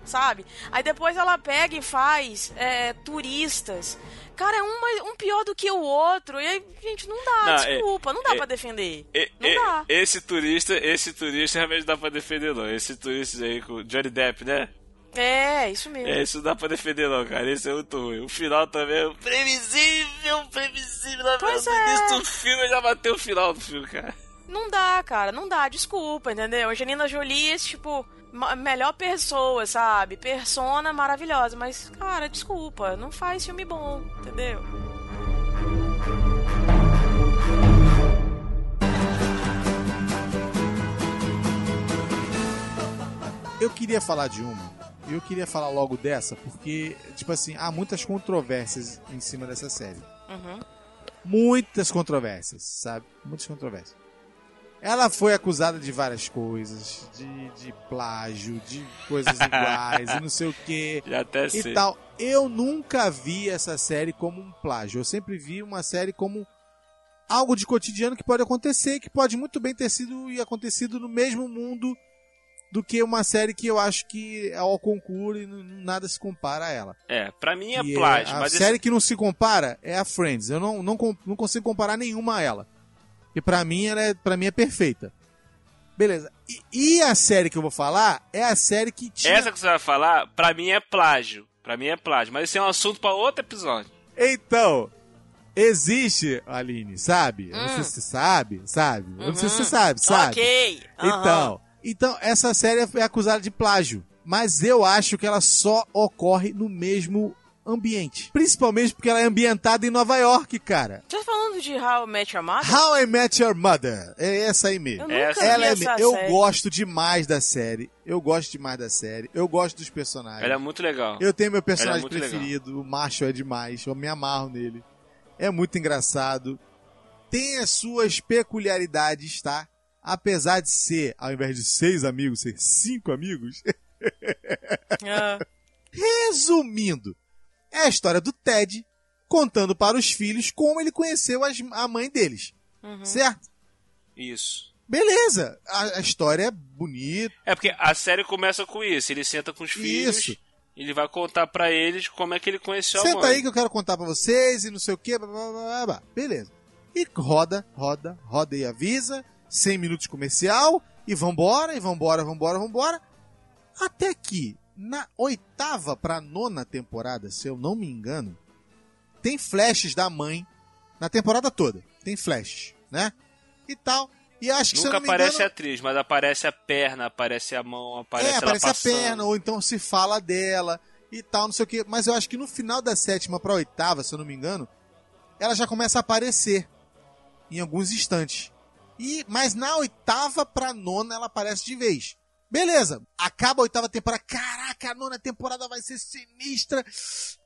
Sabe? Aí depois ela pega e faz é, turistas. Cara, é um, um pior do que o outro. E aí, gente, não dá, Não, é- desculpa, não dá é- pra defender. E- Não e- dá. Esse turista, esse turista realmente dá pra defender, não. Esse turista aí com o Johnny Depp, né? É, isso mesmo. É, isso não dá pra defender, não, cara. Esse é muito ruim. O final também é previsível, previsível. Na Pois no é. início do filme já bateu o final do filme, cara. Não dá, cara, não dá, desculpa, entendeu? Angelina Jolie, tipo, ma- melhor pessoa, sabe? Persona maravilhosa, mas, cara, desculpa, não faz filme bom, entendeu? Eu queria falar de uma. Eu queria falar logo dessa, porque, tipo assim, há muitas controvérsias em cima dessa série. Uhum. Muitas controvérsias, sabe? Muitas controvérsias. Ela foi acusada de várias coisas, de, de plágio, de coisas [laughs] iguais e não sei o que. Até e sei. tal. Eu nunca vi essa série como um plágio. Eu sempre vi uma série como algo de cotidiano que pode acontecer, que pode muito bem ter sido e acontecido no mesmo mundo do que uma série que eu acho que é ao concurso e nada se compara a ela. É, pra mim é Que plágio, a mas série esse... que não se compara é a Friends. Eu não, não, não consigo comparar nenhuma a ela. E pra mim ela é, pra mim é perfeita. Beleza. E, e a série que eu vou falar é a série que tinha essa que você vai falar, pra mim é plágio. Pra mim é plágio, mas esse é um assunto pra outro episódio. Então, existe, Aline, sabe? Eu Não sei Hum. se você sabe, sabe? Eu não sei se você Uhum. sabe, sabe? Ok. aham. Então, então, essa série é acusada de plágio. Mas eu acho que ela só ocorre no mesmo ambiente. Principalmente porque ela é ambientada em Nova York, cara. Você tá falando de How I Met Your Mother? How I Met Your Mother. É essa aí mesmo. Eu nunca vi Ela é essa me- Eu série. gosto demais da série. Eu gosto demais da série. Eu gosto dos personagens. Ela é muito legal. Eu tenho meu é personagem legal. preferido, o Marshall é demais, eu me amarro nele. É muito engraçado. Tem as suas peculiaridades, tá? Apesar de ser, ao invés de seis amigos, ser cinco amigos. Ah, [laughs] Resumindo, é a história do Ted contando para os filhos como ele conheceu as- a mãe deles. uhum. Certo? Isso. Beleza, a, a história é bonita. É porque a série começa com isso. Ele senta com os filhos. Isso. Ele vai contar pra eles como é que ele conheceu a Senta mãe. aí que eu quero contar pra vocês e não sei o que. Beleza. E roda, roda, roda e avisa. 100 minutos comercial. E vambora, e vambora, vambora, vambora. Até que, na oitava pra nona temporada, se eu não me engano, tem flashes da mãe na temporada toda. Tem flashes, né? E tal. E acho que Nunca aparece engano, a atriz, mas aparece a perna, aparece a mão, aparece é, aparece a perna, ou então se fala dela e tal, não sei o que. Mas eu acho que no final da sétima pra oitava, se eu não me engano, ela já começa a aparecer em alguns instantes. E, mas na oitava pra nona ela aparece de vez. Beleza, acaba a oitava temporada. Caraca, a nona temporada vai ser sinistra.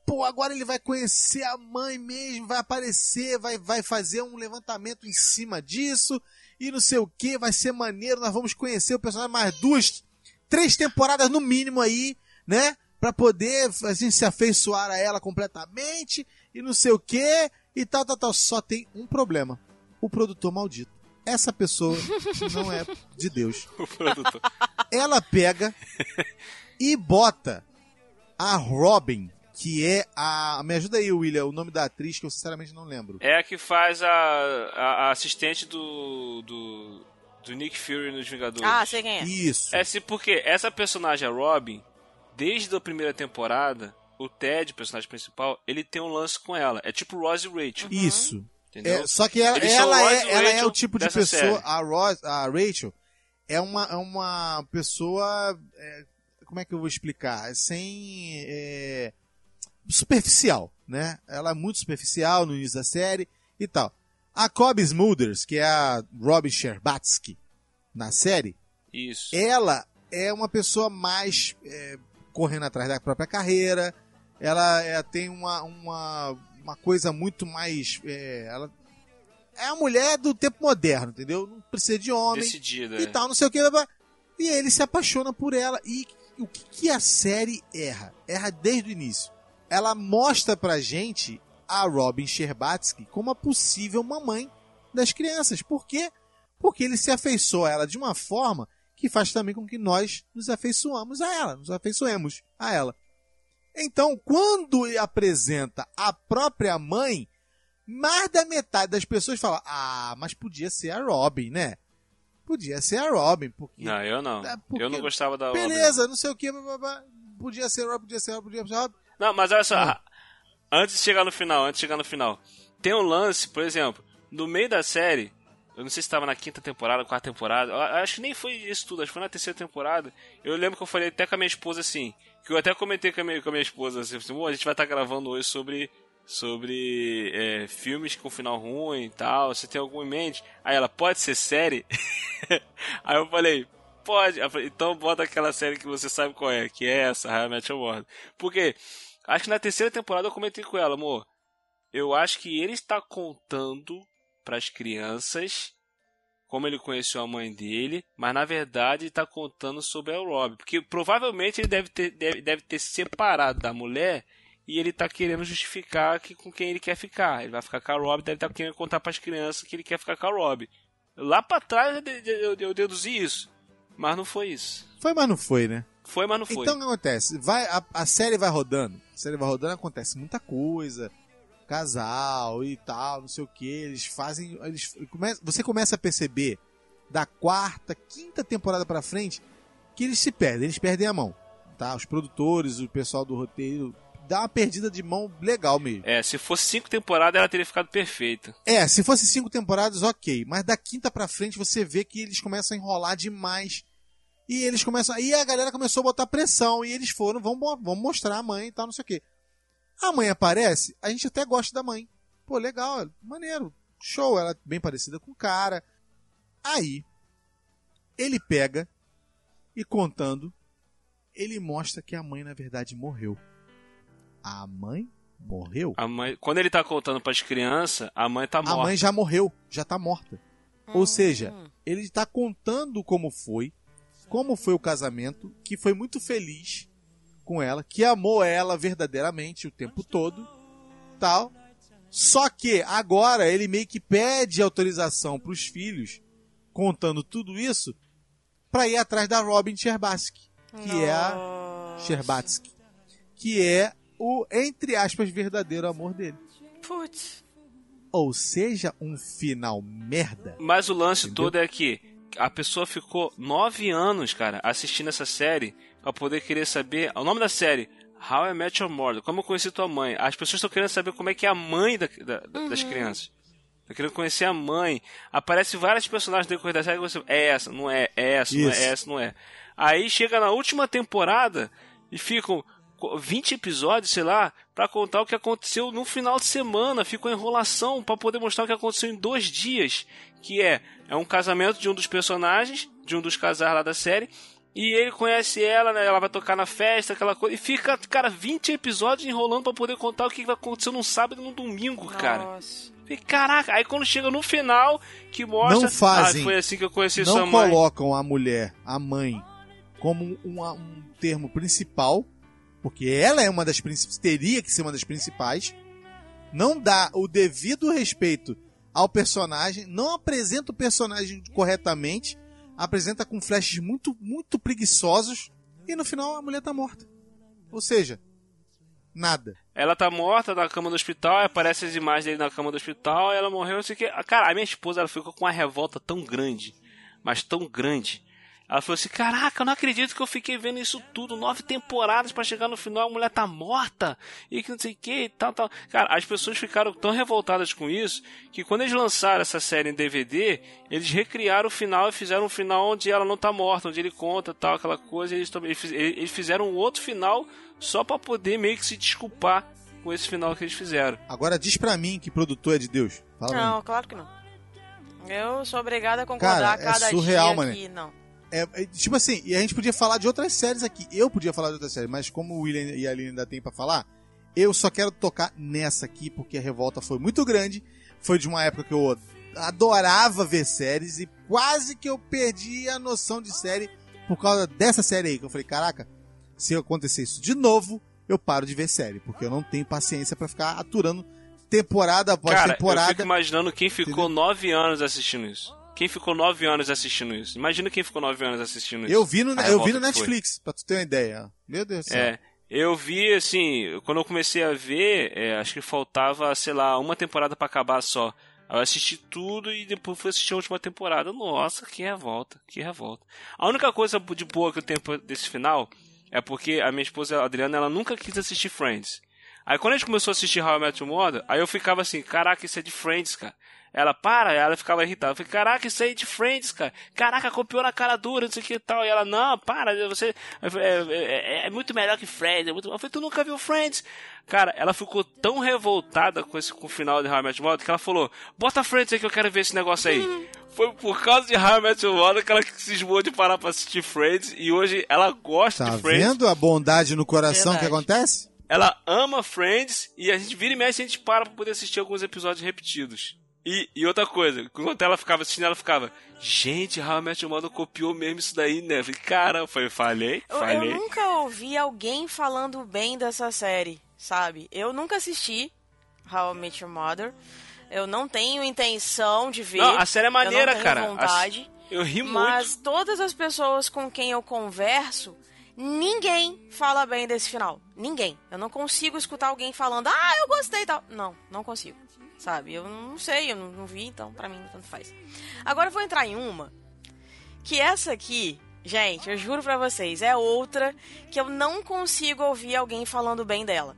Pô, agora ele vai conhecer a mãe mesmo, vai aparecer, vai, vai fazer um levantamento em cima disso e não sei o que, vai ser maneiro, nós vamos conhecer o personagem mais duas, três temporadas no mínimo aí, né? Pra poder assim, se afeiçoar a ela completamente e não sei o que e tal, tal, tal. Só tem um problema: o produtor maldito. Essa pessoa não é de Deus. [laughs] O produtor. Ela pega e bota a Robin, que é a. Me ajuda aí, William, o nome da atriz que eu sinceramente não lembro. É a que faz a, a, a assistente do, do. do Nick Fury nos Vingadores. Ah, sei quem é. Isso. É sim, porque essa personagem, a Robin, desde a primeira temporada, o Ted, o personagem principal, ele tem um lance com ela. É tipo Rose e Rachel. Isso. Entendeu? É, só que ela, são ela Ross é, ela é o tipo de pessoa. série. A, Ross, a Rachel é uma, é uma pessoa. é, como é que eu vou explicar? Sem. é, superficial, né? Ela é muito superficial no início da série e tal. A Cobb Smulders, que é a Robin Sherbatsky na série, Isso. ela é uma pessoa mais é, correndo atrás da própria carreira. Ela é, tem uma, uma, uma coisa muito mais. É, ela é a mulher do tempo moderno, entendeu? Não precisa de homem Decidida. e é. tal, não sei o que. E ele se apaixona por ela. E o que, que a série erra? Erra desde o início. Ela mostra pra gente a Robin Sherbatsky como a possível mamãe das crianças. Por quê? Porque ele se afeiçoa a ela de uma forma que faz também com que nós nos afeiçoamos a ela, nos afeiçoemos a ela. Então, quando apresenta a própria mãe, mais da metade das pessoas fala: Ah, mas podia ser a Robin, né? Podia ser a Robin, porque. Não, eu não. É, porque- Eu não gostava da Robin. Beleza, não sei o que, podia ser a Robin, podia ser a Robin, podia ser a Robin. Não, mas olha só, Ah. antes de chegar no final, antes de chegar no final, tem um lance, por exemplo, no meio da série, eu não sei se estava na quinta temporada, quarta temporada, eu acho que nem foi isso tudo, acho que foi na terceira temporada. Eu lembro que eu falei até com a minha esposa assim, que eu até comentei com a minha, com a minha esposa assim, assim, "Amor, a gente vai estar gravando hoje sobre sobre é, filmes com final ruim e tal, você tem algum em mente? Aí ela, pode ser série? [laughs] Aí eu falei, pode. Eu falei, então bota aquela série que você sabe qual é, que é essa, How I Met. Porque Acho que na terceira temporada eu comentei com ela, amor. Eu acho que ele está contando para as crianças como ele conheceu a mãe dele, mas na verdade ele está contando sobre a Rob. Porque provavelmente ele deve ter, deve, deve ter se separado da mulher e ele está querendo justificar que, com quem ele quer ficar. Ele vai ficar com a Rob, deve estar querendo contar para as crianças que ele quer ficar com a Rob. Lá para trás eu, eu, eu deduzi isso, mas não foi isso. Foi, mas não foi, né? Foi, mas não foi. Então o que acontece? Vai, a, a série vai rodando. A série vai rodando, acontece muita coisa. Casal e tal, não sei o que. Eles fazem. Eles, você começa a perceber da quarta, quinta temporada pra frente que eles se perdem, eles perdem a mão. Tá? Os produtores, o pessoal do roteiro. Dá uma perdida de mão legal mesmo. É, se fosse cinco temporadas ela teria ficado perfeita. É, se fosse cinco temporadas, ok. Mas da quinta pra frente você vê que eles começam a enrolar demais. E eles começam. Aí a galera começou a botar pressão. E eles foram, vamos, mo- vamos mostrar a mãe e tal, não sei o quê. A mãe aparece, a gente até gosta da mãe. Pô, legal, maneiro. Show, ela é bem parecida com o cara. Aí, ele pega e contando, ele mostra que a mãe, na verdade, morreu. A mãe morreu? A mãe, quando ele tá contando pras crianças, a mãe tá a morta. mãe já morreu, já tá morta. Ou seja, ele está contando como foi, como foi o casamento, que foi muito feliz com ela, que amou ela verdadeiramente o tempo todo, tal. Só que agora ele meio que pede autorização para os filhos, contando tudo isso, para ir atrás da Robin Sherbatsky, que é a Sherbatsky, que é o entre aspas verdadeiro amor dele. Putz. Ou seja, um final merda. Mas o lance todo é que a pessoa ficou nove anos, cara, assistindo essa série pra poder querer saber. O nome da série, How I Met Your Mother, como eu conheci tua mãe. As pessoas estão querendo saber como é que é a mãe da- da- da- das crianças. Estão querendo conhecer a mãe. Aparece vários personagens no decorrer da série que você. É essa, não é, é essa, não Isso. é essa, não é. Aí chega na última temporada e ficam 20 episódios, sei lá, pra contar o que aconteceu no final de semana. Fica uma enrolação pra poder mostrar o que aconteceu em dois dias. Que é, é um casamento de um dos personagens, de um dos casais lá da série, E ele conhece ela, né? Ela vai tocar na festa, aquela coisa. E fica, cara, 20 episódios enrolando pra poder contar o que vai acontecer num sábado e num domingo, cara. Nossa. E, caraca, aí quando chega no final, que mostra. Não fazem. Ah, foi assim que eu conheci não sua mãe. colocam a mulher, a mãe, como um, um termo principal, porque ela é uma das principais, teria que ser uma das principais. Não dá o devido respeito ao personagem, não apresenta o personagem corretamente, apresenta com flashes muito, muito preguiçosos e no final a mulher tá morta. Ou seja, nada. Ela tá morta na cama do hospital, aparece as imagens dele na cama do hospital, ela morreu, não sei o que. Cara, a minha esposa ela ficou com uma revolta tão grande, mas tão grande. Ela falou assim: Caraca, eu não acredito que eu fiquei vendo isso tudo, nove temporadas pra chegar no final, a mulher tá morta, e que não sei o que e tal, tal. Cara, as pessoas ficaram tão revoltadas com isso que quando eles lançaram essa série em DVD, eles recriaram o final e fizeram um final onde ela não tá morta, onde ele conta tal, aquela coisa, e eles, também- eles fiz- eles fizeram um outro final só pra poder meio que se desculpar com esse final que eles fizeram. Agora diz pra mim que produtor é de Deus. Fala. Não, claro que não. Eu sou obrigada a concordar Cara, é cada surreal, dia que não. É, é, tipo assim, e a gente podia falar de outras séries aqui. Eu podia falar de outras séries, mas como o William e a Aline ainda tem pra falar, eu só quero tocar nessa aqui porque a revolta foi muito grande. Foi de uma época que eu adorava ver séries e quase que eu perdi a noção de série por causa dessa série aí. Que eu falei, caraca, se acontecer isso de novo, eu paro de ver série, porque eu não tenho paciência pra ficar aturando temporada após Cara, eu temporada. fico imaginando quem ficou nove anos assistindo isso. Quem ficou nove anos assistindo isso? Imagina quem ficou nove anos assistindo isso. Eu vi no, eu vi no que foi. Netflix, pra tu ter uma ideia. Meu Deus do céu. É. Eu vi, assim, quando eu comecei a ver, é, acho que faltava, sei lá, uma temporada pra acabar só. Eu assisti tudo e depois fui assistir a última temporada. Nossa, que revolta, que revolta. A única coisa de boa que eu tenho desse final é porque a minha esposa a Adriana, ela nunca quis assistir Friends. Aí quando a gente começou a assistir How I Met Your Mother, aí eu ficava assim, caraca, isso é de Friends, cara. Ela, para, ela ficava irritada. Eu falei, caraca, isso aí é de Friends, cara. Caraca, copiou na cara dura, não sei o que e tal. E ela, não, para, você. Falei, É, é- é muito melhor que Friends. É muito... Eu falei, tu nunca viu Friends? Cara, ela ficou tão revoltada com, esse, com o final de How I Met Your Mother que ela falou, bota Friends aí que eu quero ver esse negócio aí. [laughs] Foi por causa de How I Met Your Mother que ela cismou de parar pra assistir Friends. E hoje ela gosta Tá de Friends. vendo a bondade no coração que Verdade. acontece? Ela ama Friends e a gente vira e mexe a gente para pra poder assistir alguns episódios repetidos. E, e outra coisa, enquanto ela ficava assistindo, ela ficava, gente, How I Met Your Mother copiou mesmo isso daí, né? Eu falei, cara, eu falei, falei, Eu, eu nunca ouvi alguém falando bem dessa série, sabe? Eu nunca assisti How I Met Your Mother. Eu não tenho intenção de ver. Não, a série é maneira, eu não tenho cara. vontade. A- Eu ri muito. Mas todas as pessoas com quem eu converso, ninguém fala bem desse final. Ninguém. Eu não consigo escutar alguém falando, ah, eu gostei e tal. Não, não consigo. Sabe? Eu não sei, eu não, não vi, então pra mim tanto faz. Agora eu vou entrar em uma que essa aqui, gente, eu juro pra vocês, é outra que eu não consigo ouvir alguém falando bem dela.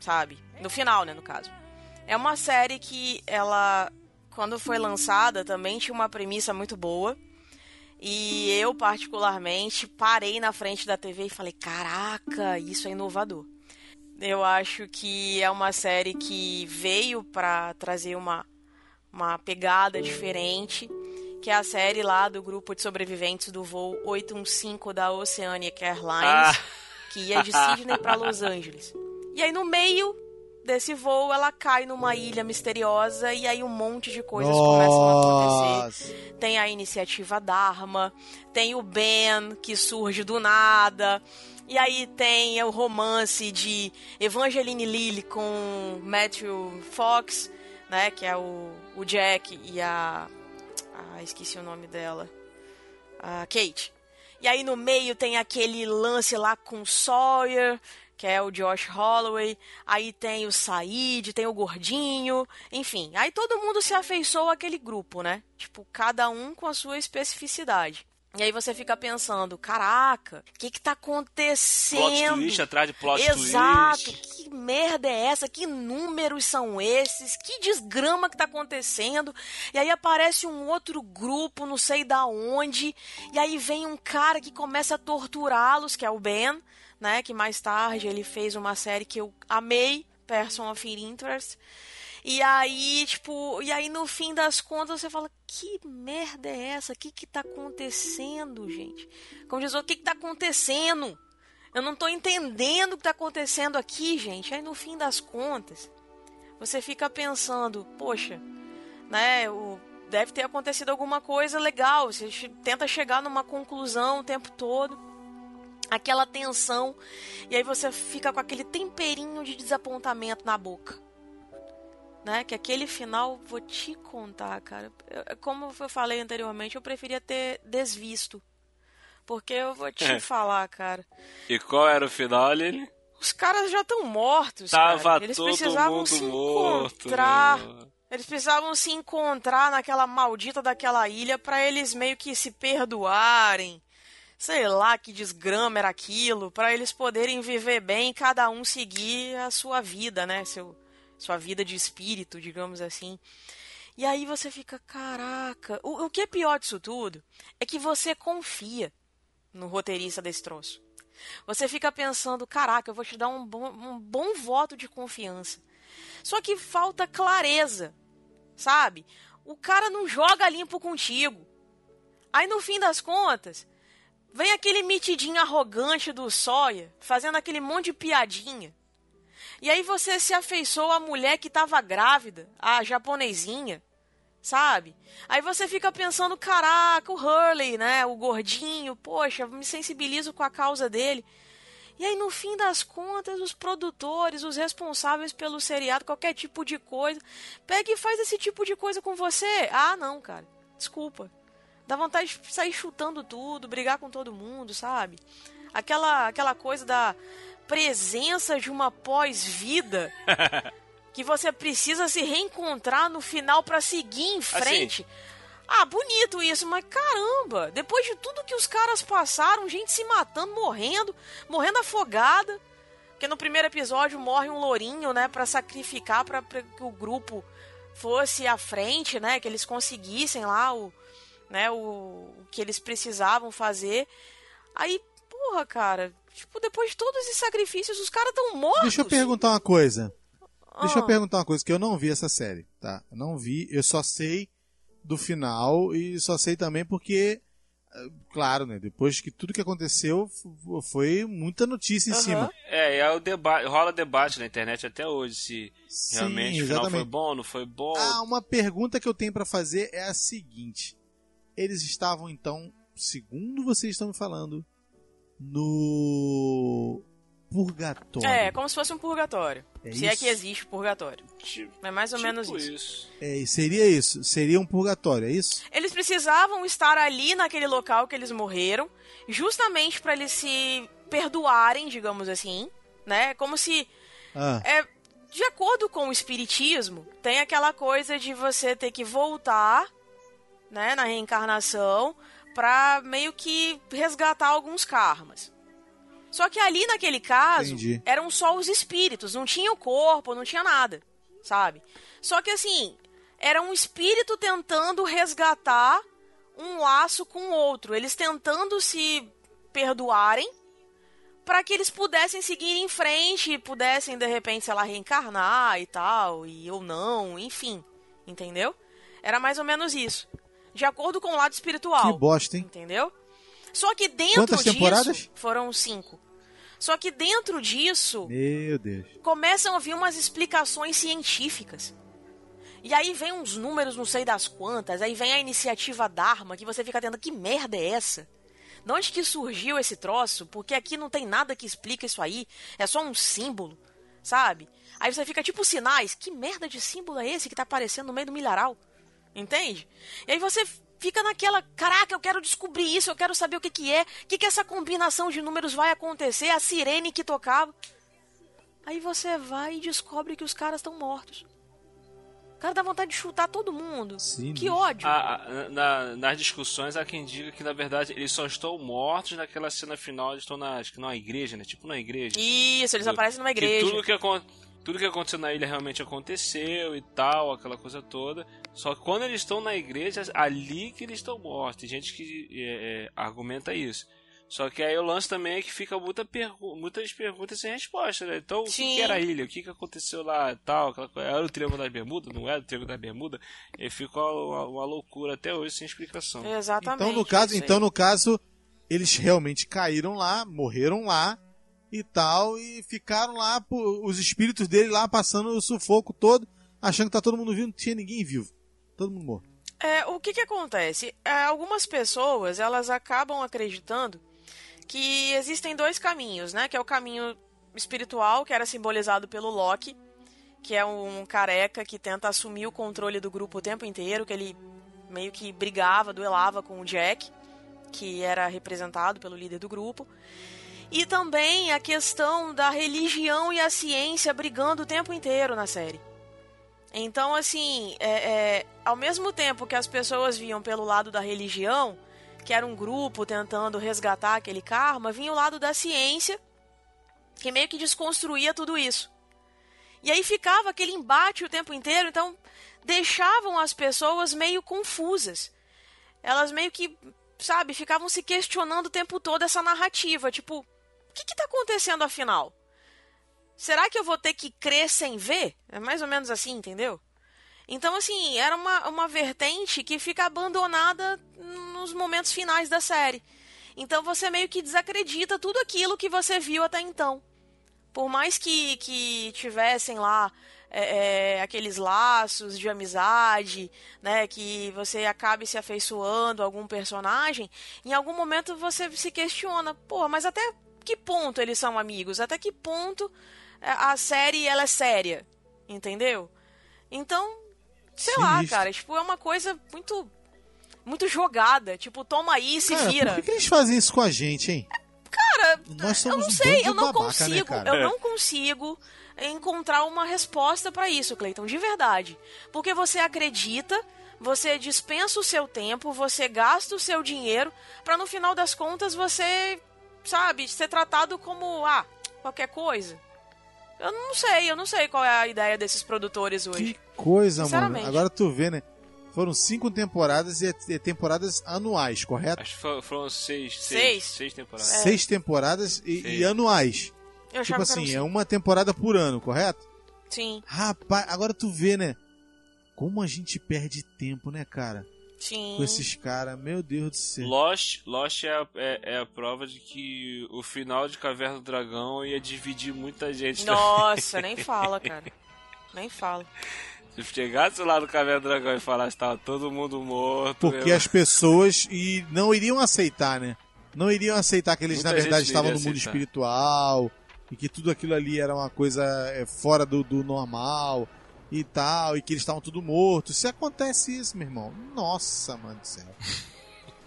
Sabe? No final, né, no caso. É uma série que ela, quando foi lançada, também tinha uma premissa muito boa. E eu, particularmente, parei na frente da TV e falei: caraca, isso é inovador. Eu acho que é uma série que veio pra trazer uma, uma pegada diferente, que é a série lá do grupo de sobreviventes do voo 815 da Oceanic Airlines, Ah. que ia de Sydney para Los [laughs] Angeles. E aí no meio desse voo ela cai numa ilha misteriosa e aí um monte de coisas começam a acontecer. Tem a iniciativa Dharma, tem o Ben que surge do nada. E aí tem o romance de Evangeline Lilly com Matthew Fox, né, que é o, o Jack e a ah, esqueci o nome dela. A Kate. E aí no meio tem aquele lance lá com Sawyer, que é o Josh Holloway. Aí tem o Said, tem o Gordinho. Enfim, aí todo mundo se afeiçoa àquele grupo, né? Tipo, cada um com a sua especificidade. E aí você fica pensando, caraca, o que que tá acontecendo? Plot twist atrás de plot Exato, twist. que merda é essa? Que números são esses? Que desgrama que tá acontecendo? E aí aparece um outro grupo, não sei da onde, e aí vem um cara que começa a torturá-los, que é o Ben, né? Que mais tarde ele fez uma série que eu amei, Person of Interest. E aí, tipo, e aí no fim das contas você fala: que merda é essa? O que que tá acontecendo, gente? Como diz o que que tá acontecendo? Eu não tô entendendo o que tá acontecendo aqui, gente. Aí no fim das contas, você fica pensando: poxa, né, o, deve ter acontecido alguma coisa legal. Você tenta chegar numa conclusão o tempo todo. Aquela tensão. E aí você fica com aquele temperinho de desapontamento na boca né? Que aquele final, vou te contar, cara. Eu- como eu falei anteriormente, eu preferia ter desvisto. Porque eu vou te É. falar, cara. E qual era o final, Lili? Os caras já estão mortos, Tava cara. Eles todo precisavam mundo se morto, encontrar. meu. Eles precisavam se encontrar naquela maldita daquela ilha pra eles meio que se perdoarem. Sei lá que desgrama era aquilo, pra eles poderem viver bem e cada um seguir a sua vida, né? Seu, sua vida de espírito, digamos assim. E aí você fica, caraca. O, o que é pior disso tudo é que você confia no roteirista desse troço. Você fica pensando, caraca, eu vou te dar um bom, um bom voto de confiança. Só que falta clareza, sabe? O cara não joga limpo contigo. Aí no fim das contas, vem aquele mitidinho arrogante do Sawyer, fazendo aquele monte de piadinha. E aí você se afeiçoa à mulher que tava grávida, a japonesinha, sabe? Aí você fica pensando, caraca, o Hurley, né? O gordinho, poxa, me sensibilizo com a causa dele. E aí, no fim das contas, os produtores, os responsáveis pelo seriado, qualquer tipo de coisa, pega e faz esse tipo de coisa com você. Ah, não, cara. Desculpa. Dá vontade de sair chutando tudo, brigar com todo mundo, sabe? Aquela, aquela coisa da presença de uma pós-vida [laughs] que você precisa se reencontrar no final pra seguir em frente. Ah, bonito isso, mas caramba, depois de tudo que os caras passaram, gente se matando, morrendo, morrendo afogada. Porque no primeiro episódio morre um lourinho, né, Pra sacrificar pra que o grupo fosse à frente, né, que eles conseguissem lá o, né, o, o que eles precisavam fazer. Aí, porra, cara, tipo, depois de todos esses sacrifícios, os caras tão mortos. Deixa eu perguntar uma coisa. Deixa eu Ah. perguntar uma coisa, que eu não vi essa série, tá? Eu não vi, eu só sei do final e só sei também porque, eh, claro, né? Depois que tudo que aconteceu foi muita notícia em cima. É, e aí o debate, rola debate na internet até hoje se Sim, realmente o final foi exatamente. bom, não foi bom. Ah, uma pergunta que eu tenho pra fazer é a seguinte: eles estavam então, segundo vocês estão me falando, no purgatório. É, como se fosse um purgatório. É se é isso? que existe purgatório. é mais ou tipo menos isso. É, e seria isso? Seria um purgatório, é isso? Eles precisavam estar ali naquele local que eles morreram, justamente pra eles se perdoarem, digamos assim, né? Como se Ah. é de acordo com o espiritismo, tem aquela coisa de você ter que voltar, né, na reencarnação pra meio que resgatar alguns karmas. Só que ali naquele caso, Entendi. eram só os espíritos, não tinha o corpo, não tinha nada, sabe? Só que assim, era um espírito tentando resgatar um laço com o outro, eles tentando se perdoarem para que eles pudessem seguir em frente, pudessem de repente, sei lá, reencarnar e tal, e ou não, enfim, entendeu? Era mais ou menos isso. De acordo com o lado espiritual. Que bosta, hein? Entendeu? Só que dentro Quantas disso. temporadas? Foram cinco. Só que dentro disso Meu Deus. começam a vir umas explicações científicas. E aí vem uns números, não sei das quantas, aí vem a iniciativa Dharma, que você fica tendo, que merda é essa? De onde que surgiu esse troço? Porque aqui não tem nada que explica isso aí, é só um símbolo, sabe? Aí você fica tipo sinais, que merda de símbolo é esse que tá aparecendo no meio do milharal? Entende? E aí você fica naquela, caraca, eu quero descobrir isso, eu quero saber o que que é, o que que essa combinação de números vai acontecer, a sirene que tocava. Aí você vai e descobre que os caras estão mortos. O cara dá vontade de chutar todo mundo. que ódio. A- a- na- nas discussões há quem diga que na verdade eles só estão mortos naquela cena final, eles estão na, acho que numa igreja, né? Tipo numa igreja. Isso, eles aparecem numa que igreja. tudo que, acon- tudo que aconteceu na ilha realmente aconteceu e tal, aquela coisa toda. Só que quando eles estão na igreja, ali que eles estão mortos. Tem gente que é, é, argumenta isso. Só que aí o lance também é que fica muita pergu muitas perguntas sem resposta, né? Então, o que, Sim. que era a ilha? O que, que aconteceu lá tal? Aquela coisa. Era o Triângulo das Bermudas? Não era o Triângulo das Bermudas? E ficou uma, uma loucura até hoje sem explicação. Exatamente. Então, no caso, então, no caso, eles realmente caíram lá, morreram lá e tal, e ficaram lá, os espíritos dele lá passando o sufoco todo, achando que tá todo mundo vivo, não tinha ninguém vivo. Todo mundo morto. É, o que que acontece? É, algumas pessoas, elas acabam acreditando que existem dois caminhos, né? Que é o caminho espiritual, que era simbolizado pelo Loki, que é um careca que tenta assumir o controle do grupo o tempo inteiro, que ele meio que brigava, duelava com o Jack, que era representado pelo líder do grupo. E também a questão da religião e a ciência brigando o tempo inteiro na série. Então, assim, é, é, ao mesmo tempo que as pessoas viam pelo lado da religião, que era um grupo tentando resgatar aquele karma, vinha o lado da ciência, que meio que desconstruía tudo isso. E aí ficava aquele embate o tempo inteiro, então deixavam as pessoas meio confusas. Elas meio que, sabe, ficavam se questionando o tempo todo essa narrativa, tipo, o que está acontecendo afinal? Será que eu vou ter que crer sem ver? É mais ou menos assim, entendeu? Então, assim, era uma, uma vertente que fica abandonada nos momentos finais da série. Então você meio que desacredita tudo aquilo que você viu até então. Por mais que, que tivessem lá é, é, aqueles laços de amizade, né, que você acabe se afeiçoando a algum personagem, em algum momento você se questiona, pô, mas até que ponto eles são amigos? Até que ponto é, a série ela é séria? Entendeu? Então, sei lá, cara, tipo, é uma coisa muito muito jogada, tipo, toma aí e se Cara, vira. por que, que eles fazem isso com a gente, hein? Cara, Nós somos eu não sei, eu não babaca, consigo, né, eu não consigo encontrar uma resposta pra isso, Cleiton, de verdade. Porque você acredita, você dispensa o seu tempo, você gasta o seu dinheiro pra no final das contas você, sabe, ser tratado como, ah, qualquer coisa. Eu não sei, eu não sei qual é a ideia desses produtores hoje. Coisa, mano. Agora tu vê, né? Foram cinco temporadas e é- é temporadas anuais, correto? Acho que fo- foram seis, seis, Seis. seis temporadas. Seis temporadas e, Seis. e anuais. Eu tipo que assim, é uma temporada por ano, correto? Sim, Rapaz, agora tu vê, né? Como a gente perde tempo, né, cara? Sim. Com esses caras, meu Deus do céu. Lost, Lost é, a, é, é a prova de que o final de Caverna do Dragão ia dividir muita gente. Nossa, nem [laughs] fala, cara. Nem fala. Se chegasse lá no Caverna do Dragão e falasse que tava todo mundo morto. Porque eu- as pessoas e não iriam aceitar, né? Não iriam aceitar que eles, Muita na verdade, estavam no iria mundo aceitar. espiritual e que tudo aquilo ali era uma coisa é, fora do, do normal e tal, e que eles estavam tudo mortos. Se acontece isso, meu irmão, nossa, mano do céu.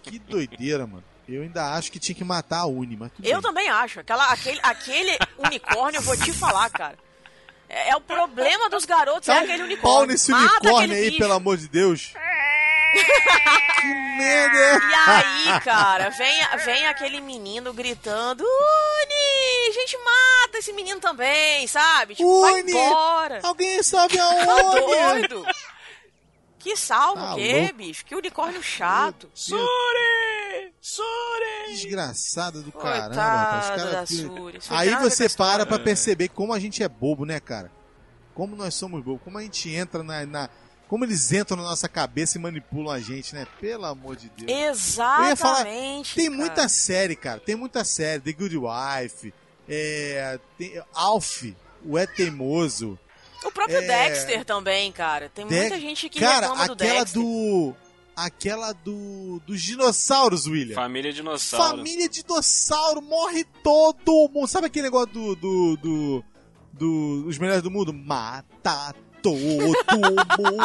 Que doideira, mano. Eu ainda acho que tinha que matar a Uni, mas tudo Eu bem. também acho. Aquela, aquele, aquele unicórnio, eu vou te falar, cara. É, é o problema dos garotos, é Dá aquele unicórnio. pau nesse Mata unicórnio aí, bicho. pelo amor de Deus. [laughs] que merda! E aí, cara, vem, vem aquele menino gritando: Uni! Gente, mata esse menino também, sabe? Tipo, vai Uni! embora. Alguém sabe Tá aonde? doido? Que salvo Tá o quê, louco. bicho? Que unicórnio chato. Suri! Suri! Desgraçado do Coitada caramba. Os cara Aí a você a história. para pra perceber como a gente é bobo, né, cara? Como nós somos bobos, como a gente entra na, na- Como eles entram na nossa cabeça e manipulam a gente, né? Pelo amor de Deus. Eu ia falar, Exatamente. tem cara. muita série, cara. Tem muita série. The Good Wife, é, tem, Alf, o É Teimoso. O próprio É. Dexter também, cara. Tem muita Dex- gente que Cara, reclama do aquela Dexter. do. Aquela do. dos dinossauros, William. Família Dinossauro. Família dinossauro, morre todo mundo. Sabe aquele negócio do. do. do. do- os melhores do mundo? Mata todo mundo.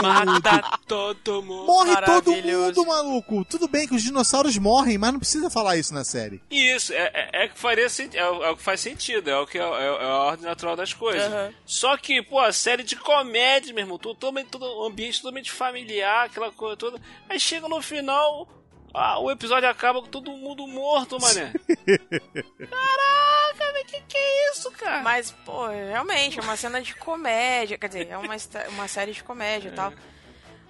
Mata todo mundo. Morre todo mundo, maluco. Tudo bem que os dinossauros morrem, mas não precisa falar isso na série. Isso, é, é, é que faria é, o- é o que faz sentido, é o que é, é- é a ordem natural das coisas. Aham. Só que, pô, a série de comédia, meu irmão, todo, todo, todo ambiente totalmente familiar, aquela coisa toda. Aí chega no final, ah, o episódio acaba com todo mundo morto, mané. [laughs] Caraca, mas que que é isso, cara? Mas, pô, realmente, é uma cena de comédia. Quer dizer, é uma, uma série de comédia e tal.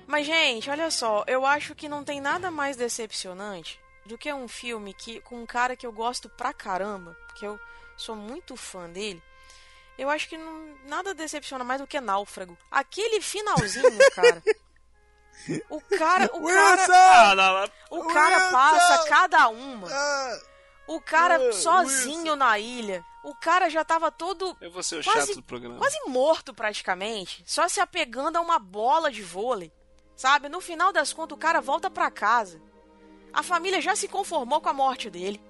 Mas, gente, olha só, eu acho que não tem nada mais decepcionante do que um filme que com um cara que eu gosto pra caramba, porque eu sou muito fã dele, eu acho que não, nada decepciona mais do que Náufrago. Aquele finalzinho, cara. O cara, o [laughs] Wilson! cara, Ah, o cara passa cada uma. O cara Ah, sozinho na ilha. O cara já tava todo Eu vou ser o Quase- chato do programa. quase morto praticamente, só se apegando a uma bola de vôlei. Sabe? No final das contas, o cara volta pra casa. A família já se conformou com a morte dele.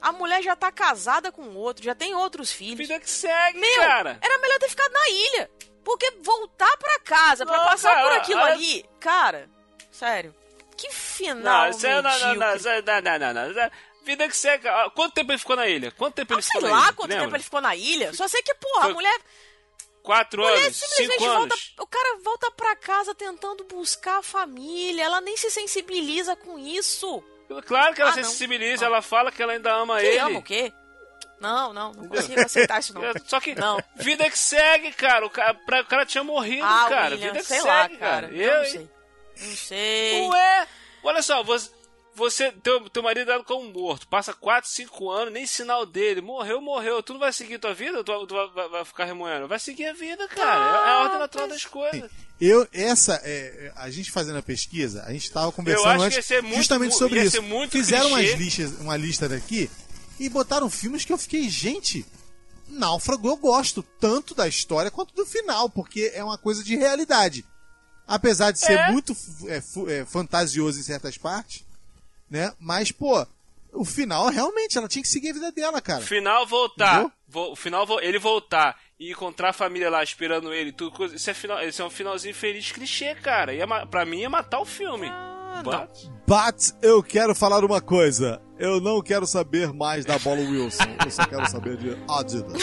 A mulher já tá casada com outro, já tem outros filhos. Vida que segue, Meu, cara. era melhor ter ficado na ilha. Porque voltar pra casa, pra Não, passar cara, por aquilo olha- ali. Cara, sério. Que final. Não, isso é, não, não, não, é- não, não, não, não, é- Vida que segue. Ah, Quanto tempo ele ficou na ilha? Quanto tempo ele Ah, ficou sei na lá ilha? quanto Lembra? tempo ele ficou na ilha. Só sei que, porra, Foi- a mulher Quatro mulher anos? simplesmente Cinco volta. anos? O cara volta pra casa tentando buscar a família. Ela nem se sensibiliza com isso. Claro que ela Ah, se não. sensibiliza, ela fala que ela ainda ama Que ele. ama o quê? Não, não, não consigo aceitar isso não. [laughs] Só que Não. vida que segue, cara. O cara, pra- o cara tinha morrido, Ah, cara. William, vida que sei segue, lá, cara. Eu, Eu não sei. Não sei. Ué, olha só, você, você teu, teu marido é dado como morto, passa 4, 5 anos, nem sinal dele, morreu, morreu. Tu não vai seguir tua vida? ou Tu, tu vai, vai- ficar remoendo? Vai seguir a vida, cara. É, a ordem natural das coisas. Eu, essa, é, a gente fazendo a pesquisa, a gente tava Eu conversando antes muito- justamente sobre isso. Fizeram umas listas, uma lista daqui e botaram filmes que eu fiquei, gente, Náufrago eu gosto tanto da história quanto do final, porque é uma coisa de realidade. Apesar de ser É. muito é, é, fantasioso em certas partes, né? Mas, pô, o final, realmente, ela tinha que seguir a vida dela, cara. Final voltar. O final vo- ele voltar e encontrar a família lá esperando ele, tudo coisa. Isso é, final, isso é um finalzinho feliz clichê, cara. Ia, ma- pra mim ia matar o filme. Ah, But- But eu quero falar uma coisa. Eu não quero saber mais da bola Wilson. Eu só quero saber de Adidas.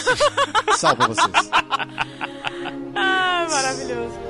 Salva vocês. [laughs] Ah, maravilhoso.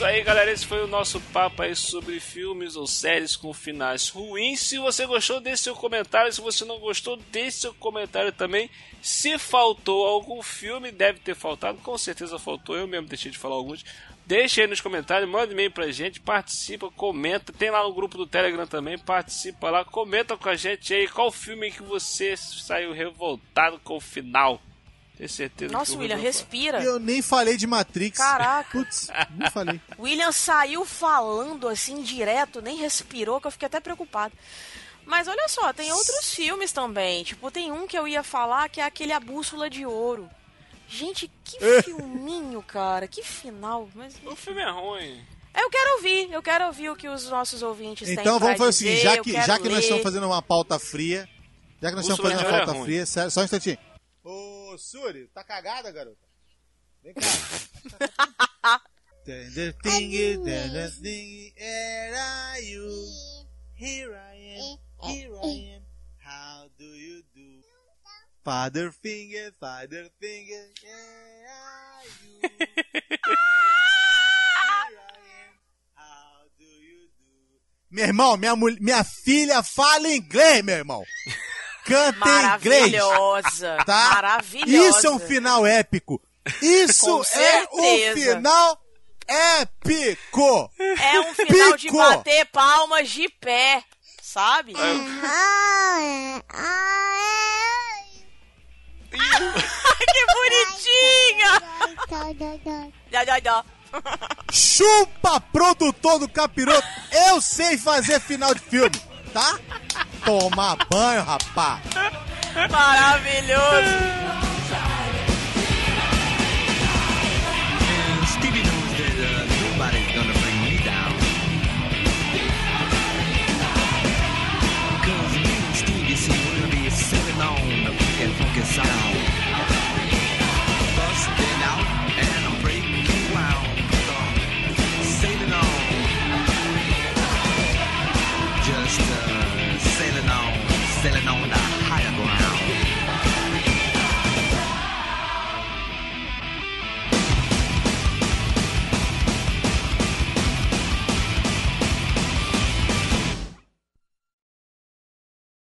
Isso aí, galera. Esse foi o nosso papo aí sobre filmes ou séries com finais ruins. Se você gostou, deixe seu comentário. Se você não gostou, deixe seu comentário também. Se faltou algum filme, deve ter faltado. Com certeza faltou. Eu mesmo deixei de falar alguns. Deixe aí nos comentários, manda e-mail pra gente, participa, comenta. Tem lá no grupo do Telegram também, participa lá, comenta com a gente aí qual filme que você saiu revoltado com o final. Tenho certeza Nossa, William, respira. Eu nem falei de Matrix. Caraca. Putz, nem falei. [laughs] William saiu falando assim direto, nem respirou, que eu fiquei até preocupado. Mas olha só, tem outros filmes também. Tipo, tem um que eu ia falar que é aquele A Bússola de Ouro. Gente, que [laughs] filminho, cara. Que final. Mas... O filme é ruim. Eu quero ouvir, eu quero ouvir o que os nossos ouvintes têm Então vamos fazer o seguinte, já que, já que nós estamos fazendo uma pauta fria, já que nós estamos Bússola fazendo de uma é pauta ruim. fria, sério, só um instantinho. Ô, Suri, tá cagada, garota? Vem cá. Tender thing, tender thing, here are you. Here I am, here I am. How do you do? Father finger, father finger, here are you. Here I am, how do you do? Meu irmão, minha, mul- minha filha fala inglês, meu irmão. [laughs] Canta em inglês. Maravilhosa. Tá? Maravilhosa. Isso é um final épico. Isso é um final épico. É um final de Pico. bater palmas de pé, sabe? [laughs] que bonitinha! Dá, dá, dá. Chupa, produtor do capiroto. Eu sei fazer final de filme, tá? Tomar banho, rapá. Maravilhoso!